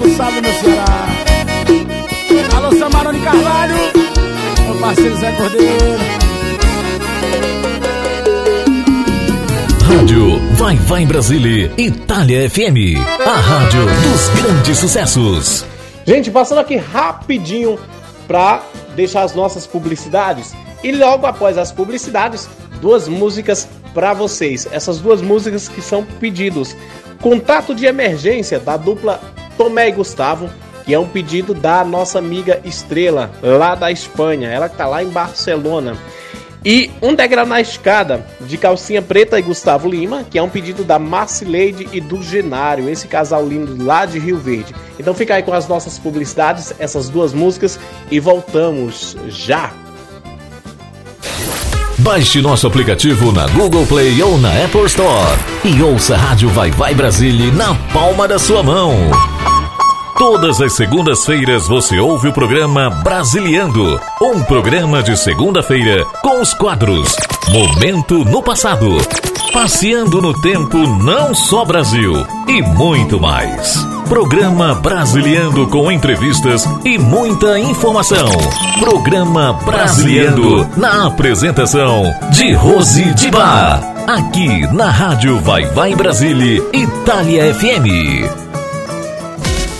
Speaker 29: Campo Salve, meu Ceará Alô, Samarone Carvalho Meu parceiro Zé Cordeiro
Speaker 30: Rádio Vai Vai Brasília, Itália FM. A rádio dos grandes sucessos.
Speaker 4: Gente, passando aqui rapidinho para deixar as nossas publicidades e logo após as publicidades, duas músicas para vocês. Essas duas músicas que são pedidos. Contato de emergência da dupla Tomé e Gustavo, que é um pedido da nossa amiga Estrela, lá da Espanha. Ela que tá lá em Barcelona. E um degrau na escada de calcinha preta e Gustavo Lima, que é um pedido da Marcileide e do Genário, esse casal lindo lá de Rio Verde. Então fica aí com as nossas publicidades, essas duas músicas e voltamos já.
Speaker 30: Baixe nosso aplicativo na Google Play ou na Apple Store e ouça a Rádio Vai Vai Brasília na palma da sua mão. Todas as segundas-feiras você ouve o programa Brasiliando, um programa de segunda-feira com os quadros Momento no Passado, Passeando no Tempo Não Só Brasil e muito mais. Programa Brasiliando com entrevistas e muita informação. Programa Brasiliando na apresentação de Rose de Bar. Aqui na Rádio Vai Vai Brasília, Itália FM.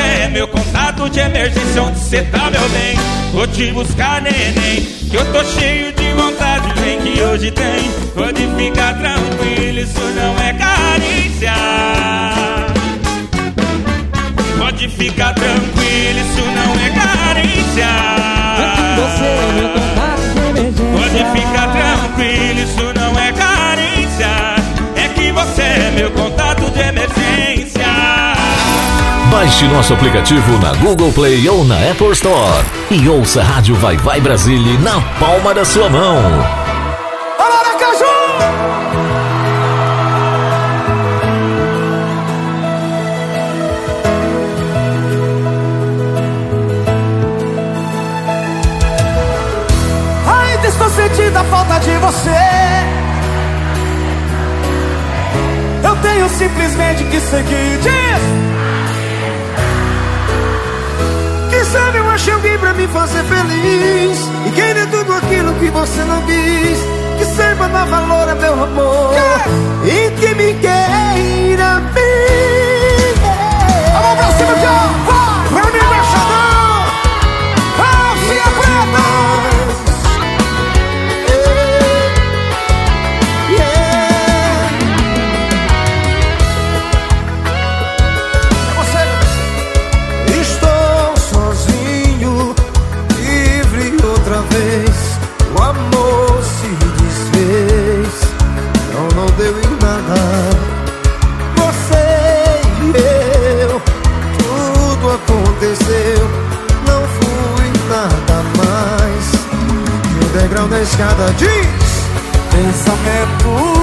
Speaker 31: É meu contato contato de emergência onde cê tá, meu bem. Vou te buscar, neném, que eu tô cheio de vontade, vem que hoje tem. Pode ficar tranquilo, isso não é
Speaker 30: carícia. Pode ficar tranquilo, isso não é carícia.
Speaker 15: Você é meu contato de emergência.
Speaker 30: Pode ficar tranquilo, isso não é carícia. É que você é meu contato de emergência.
Speaker 3: Baixe nosso aplicativo na Google Play ou na Apple Store e ouça a Rádio Vai Vai Brasília na palma da sua mão.
Speaker 1: Ainda estou sentindo a falta de você. Eu tenho simplesmente que seguir. Diz! Sabe eu achei alguém pra me fazer feliz E queira tudo aquilo que você não quis Que saiba dar valor a meu amor E que me queira bem Vamos pra cima, John! Vai! Vai, me embaixador! Alcinha preta! Escada diz: Pensamentos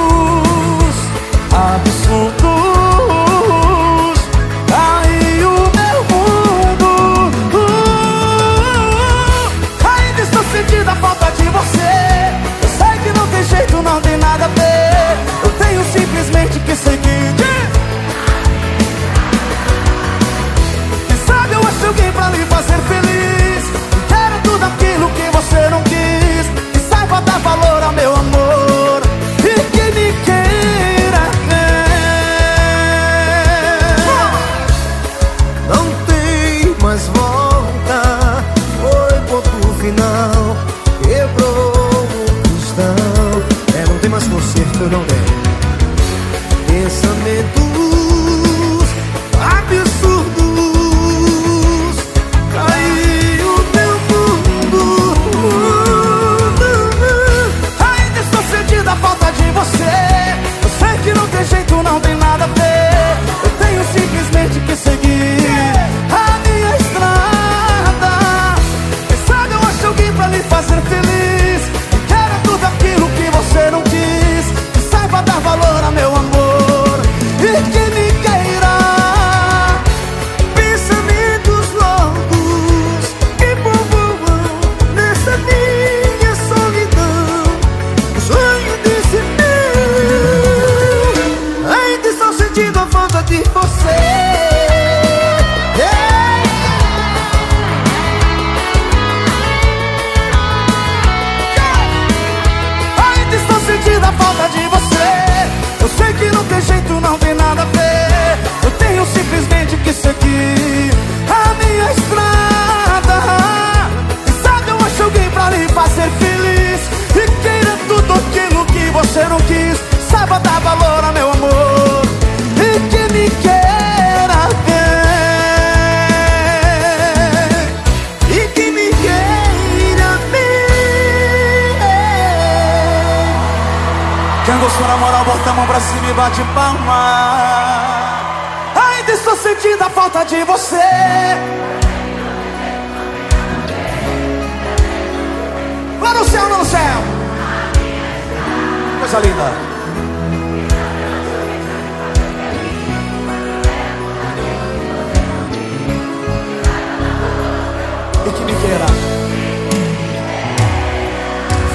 Speaker 1: Saiba dar valor ao meu amor E que me queira bem. E que me queira bem. Quem gostou na moral, bota a mão pra cima e bate palma. Ainda estou sentindo a falta de você. Lá no céu, lá no céu. Coisa linda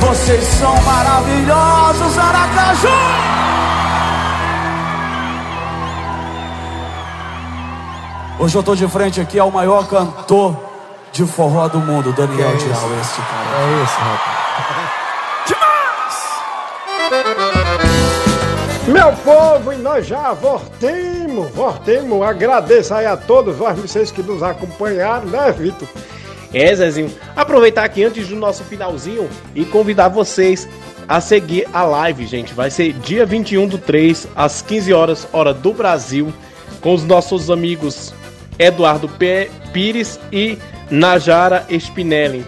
Speaker 1: Vocês são maravilhosos, Aracaju! Hoje eu tô de frente aqui ao maior cantor de forró do mundo, Daniel
Speaker 5: Que
Speaker 1: Dial,
Speaker 5: isso?
Speaker 1: esse cara.
Speaker 5: É isso, rapaz. Meu povo, e nós já voltemos Voltemos, voltemos. Agradeço aí a todos vocês que nos acompanharam, né, Vitor?
Speaker 4: É, Zezinho. Aproveitar aqui antes do nosso finalzinho e convidar vocês a seguir a live, gente. Vai ser dia 21 do 3, às 15 horas, hora do Brasil, com os nossos amigos Eduardo. Pires e Najara Spinelli.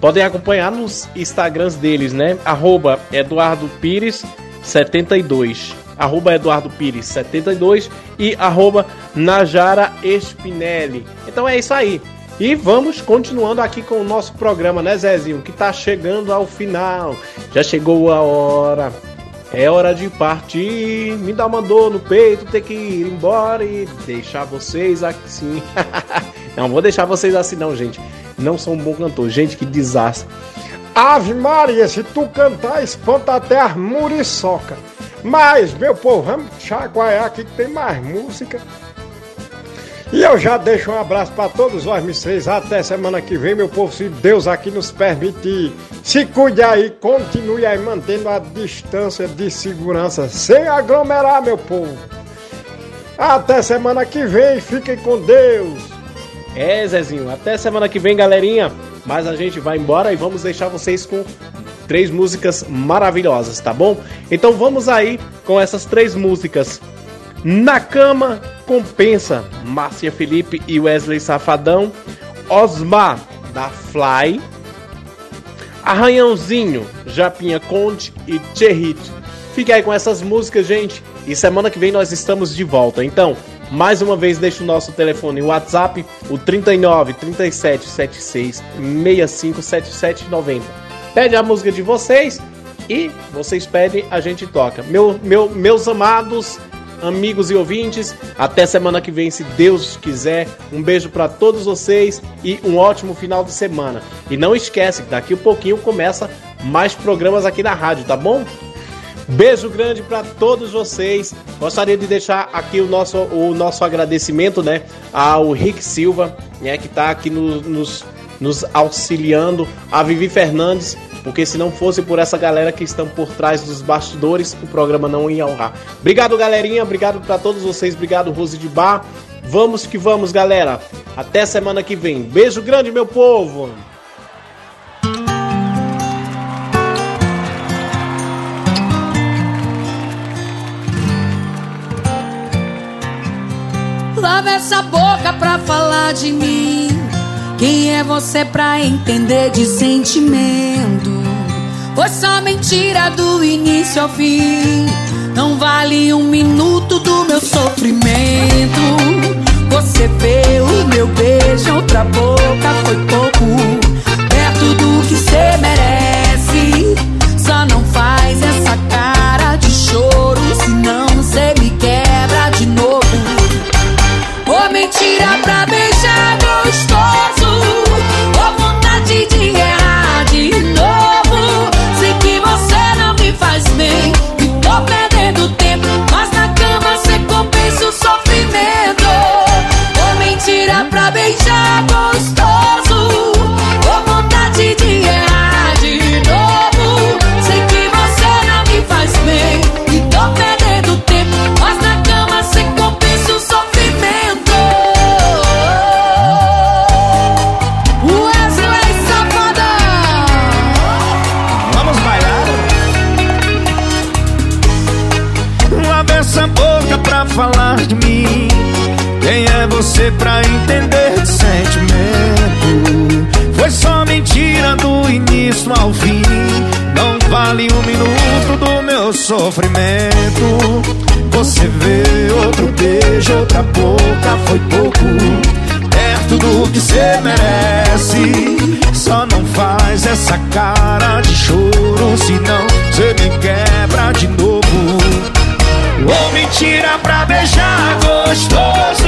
Speaker 4: Podem acompanhar nos Instagrams deles, né? Arroba Eduardo Pires 72. Arroba Eduardo Pires 72 e arroba Najara Spinelli. Então é isso aí. E vamos continuando aqui com o nosso programa, né, Zezinho? Que tá chegando ao final. Já chegou a hora. É hora de partir. Me dá uma dor no peito, ter que ir embora e deixar vocês assim. não vou deixar vocês assim, não, gente. Não sou um bom cantor. Gente, que desastre.
Speaker 5: Ave Maria, se tu cantar, espanta até as muriçoca. Mas, meu povo, vamos chacoalhar aqui que tem mais música. E eu já deixo um abraço para todos os vocês. Até semana que vem, meu povo, se Deus aqui nos permitir. Se cuide aí, continue aí mantendo a distância de segurança, sem aglomerar, meu povo. Até semana que vem, fiquem com Deus.
Speaker 4: É, Zezinho, até semana que vem, galerinha. Mas a gente vai embora e vamos deixar vocês com três músicas maravilhosas, tá bom? Então vamos aí com essas três músicas. Na cama, compensa. Márcia Felipe e Wesley Safadão. Osmar, da Fly. Arranhãozinho, Japinha Conte e Tcherrit. Fique aí com essas músicas, gente. E semana que vem nós estamos de volta. Então, mais uma vez, deixa o nosso telefone o WhatsApp, o 39 37 76 65 77 90. Pede a música de vocês e vocês pedem, a gente toca. Meu, meu, meus amados amigos e ouvintes, até semana que vem, se Deus quiser. Um beijo para todos vocês e um ótimo final de semana. E não esquece que daqui a pouquinho começa mais programas aqui na rádio, tá bom? Beijo grande para todos vocês. Gostaria de deixar aqui o nosso, o nosso agradecimento, né, ao Rick Silva, né, que está aqui no, nos, nos auxiliando, a Vivi Fernandes, porque se não fosse por essa galera que estão por trás dos bastidores, o programa não ia ao ar. Obrigado, galerinha, obrigado para todos vocês, obrigado, Rose de Bar. Vamos que vamos, galera. Até semana que vem. Beijo grande, meu povo.
Speaker 32: Lava essa boca pra falar de mim. Quem é você pra entender de sentimento? Foi só mentira do início ao fim. Não vale um minuto do meu sofrimento. Você vê o meu beijo, outra boca foi pouco. Perto do que cê merece.
Speaker 24: Entender de sentimento? Foi só mentira do início ao fim. Não vale um minuto do meu sofrimento. Você vê outro beijo, outra boca, foi pouco perto do que cê merece. Só não faz essa cara de choro, senão cê me quebra de novo. Ou mentira pra beijar gostoso,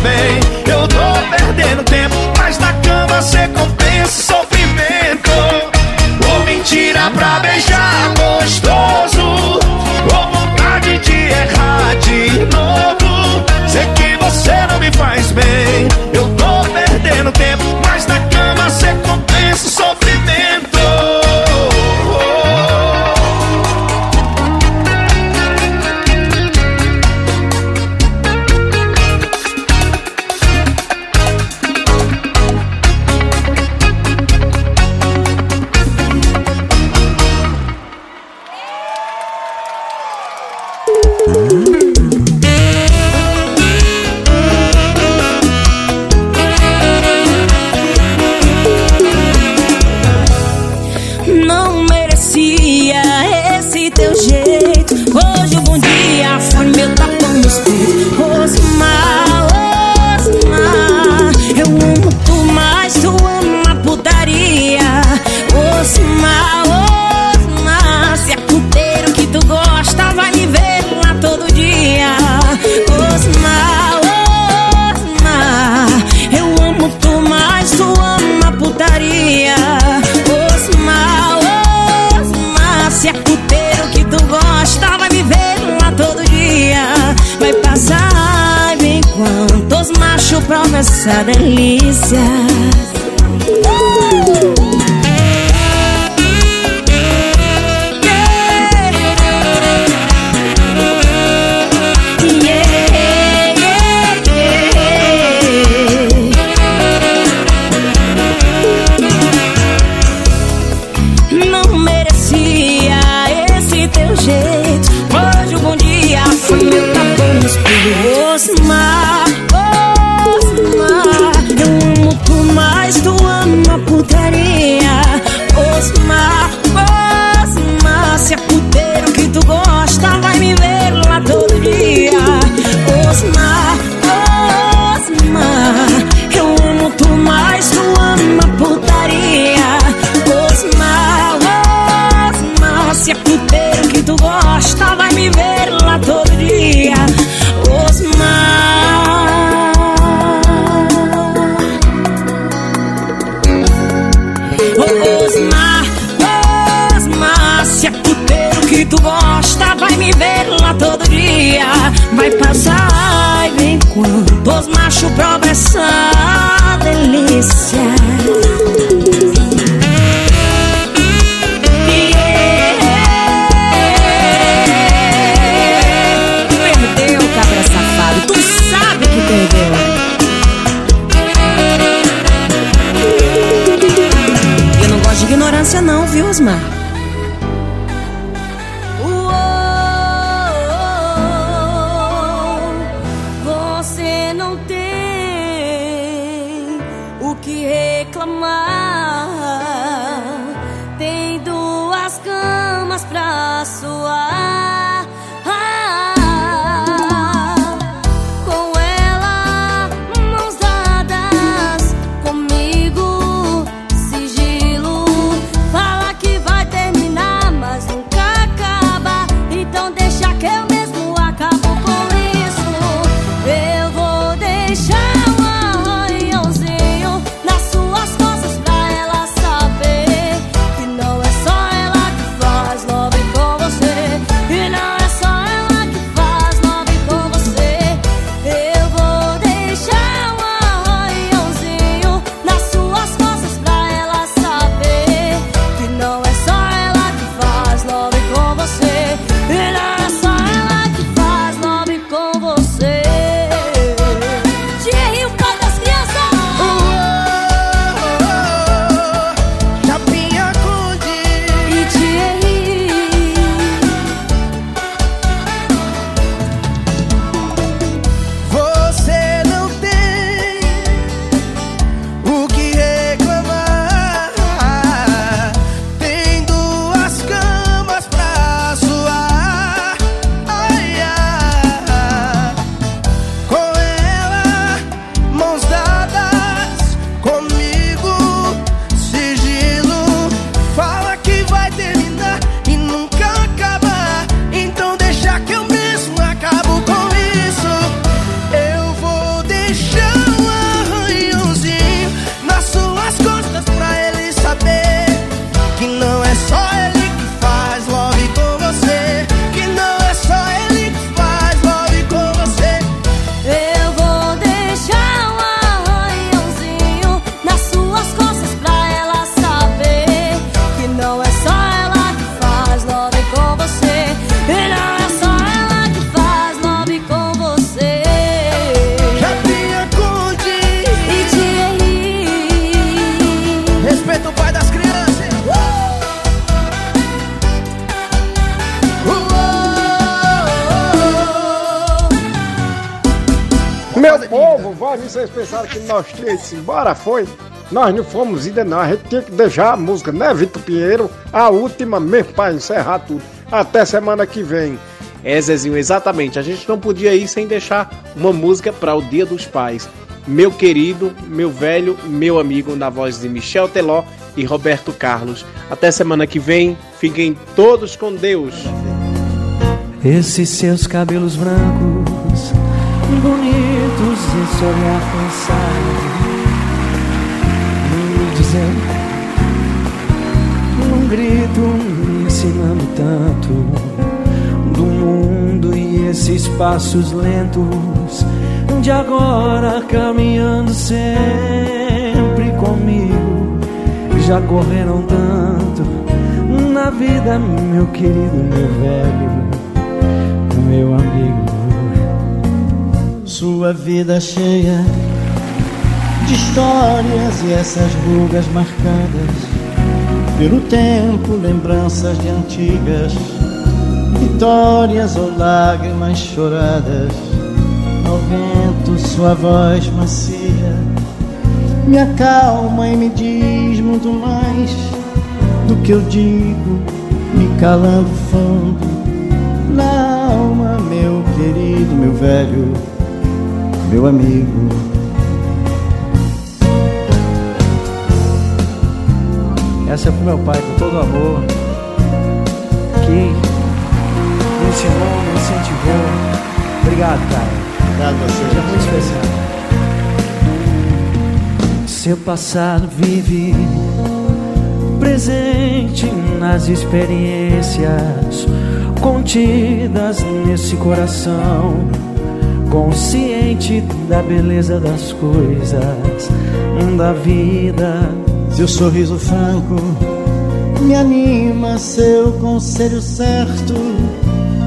Speaker 24: bem, eu tô perdendo tempo, mas na cama cê compensa o sofrimento. Ou mentira pra beijar gostoso, ou vontade de errar de novo. Sei que você não me faz bem,
Speaker 11: foi?
Speaker 5: Nós não fomos ainda não, a gente tinha que deixar a música, né, Vitor Pinheiro? A última mesmo para encerrar tudo. Até semana que vem.
Speaker 4: É, Zezinho, exatamente. A gente não podia ir sem deixar uma música para o Dia dos Pais. Meu querido, meu velho, meu amigo, na voz de Michel Teló e Roberto Carlos. Até semana que vem. Fiquem todos com Deus.
Speaker 23: Esses seus cabelos brancos, bonitos, esse olhar cansado um grito me ensinando tanto.
Speaker 7: Do mundo e esses passos lentos de agora caminhando sempre comigo. Já correram tanto na vida meu querido meu velho meu amigo.
Speaker 22: Sua vida cheia de histórias e essas rugas marcadas pelo tempo, lembranças de antigas vitórias ou lágrimas choradas. Ao vento, sua voz macia me acalma e me diz muito mais do que eu digo, me calando fundo na alma, meu querido, meu velho, meu amigo.
Speaker 7: Essa é pro meu pai com todo amor, que me ensinou, me incentivou. Obrigado, cara.
Speaker 22: Obrigado a você.
Speaker 7: É muito especial. Seu passado vive presente nas experiências contidas nesse coração, consciente da beleza das coisas, da vida.
Speaker 22: Seu sorriso franco me anima, seu conselho certo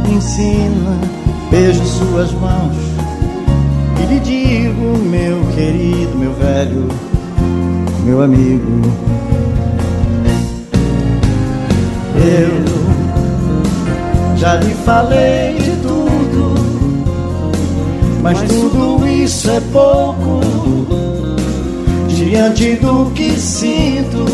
Speaker 22: me ensina. Beijo suas mãos e lhe digo, meu querido, meu velho, meu amigo. Eu já lhe falei de tudo, mas tudo isso é pouco diante do que sinto.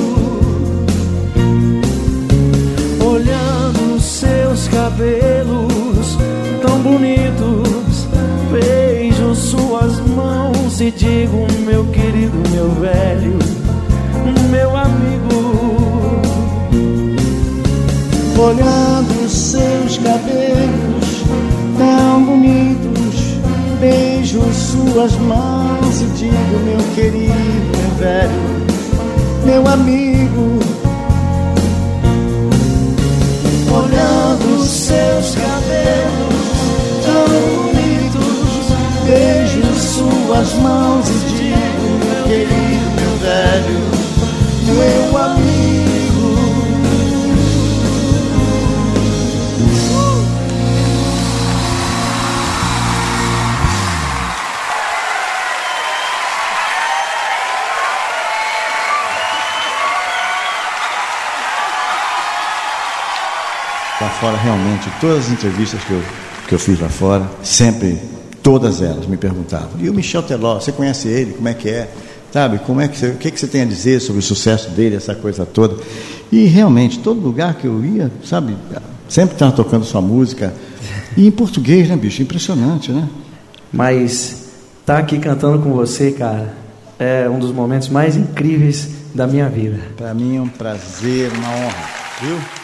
Speaker 7: Olhando seus cabelos tão bonitos, beijo suas mãos e digo, meu querido, meu velho, meu amigo.
Speaker 22: Olhando seus cabelos tão bonitos, beijo suas mãos digo, meu querido, meu velho, meu amigo. Olhando seus cabelos tão bonitos, beijo suas mãos e digo, meu querido, meu velho, meu fora, realmente, todas as entrevistas que eu, que eu fiz lá fora, sempre, todas elas me perguntavam. E o Michel Teló, você conhece ele? Como é que é? Sabe, como é que você, o que, que você tem a dizer sobre o sucesso dele, essa coisa toda? E realmente, todo lugar que eu ia, sabe, sempre estava tocando sua música. E em português, né, bicho? Impressionante, né?
Speaker 7: Mas tá aqui cantando com você, cara, é um dos momentos mais incríveis da minha vida.
Speaker 22: Para mim é um prazer, uma honra, viu?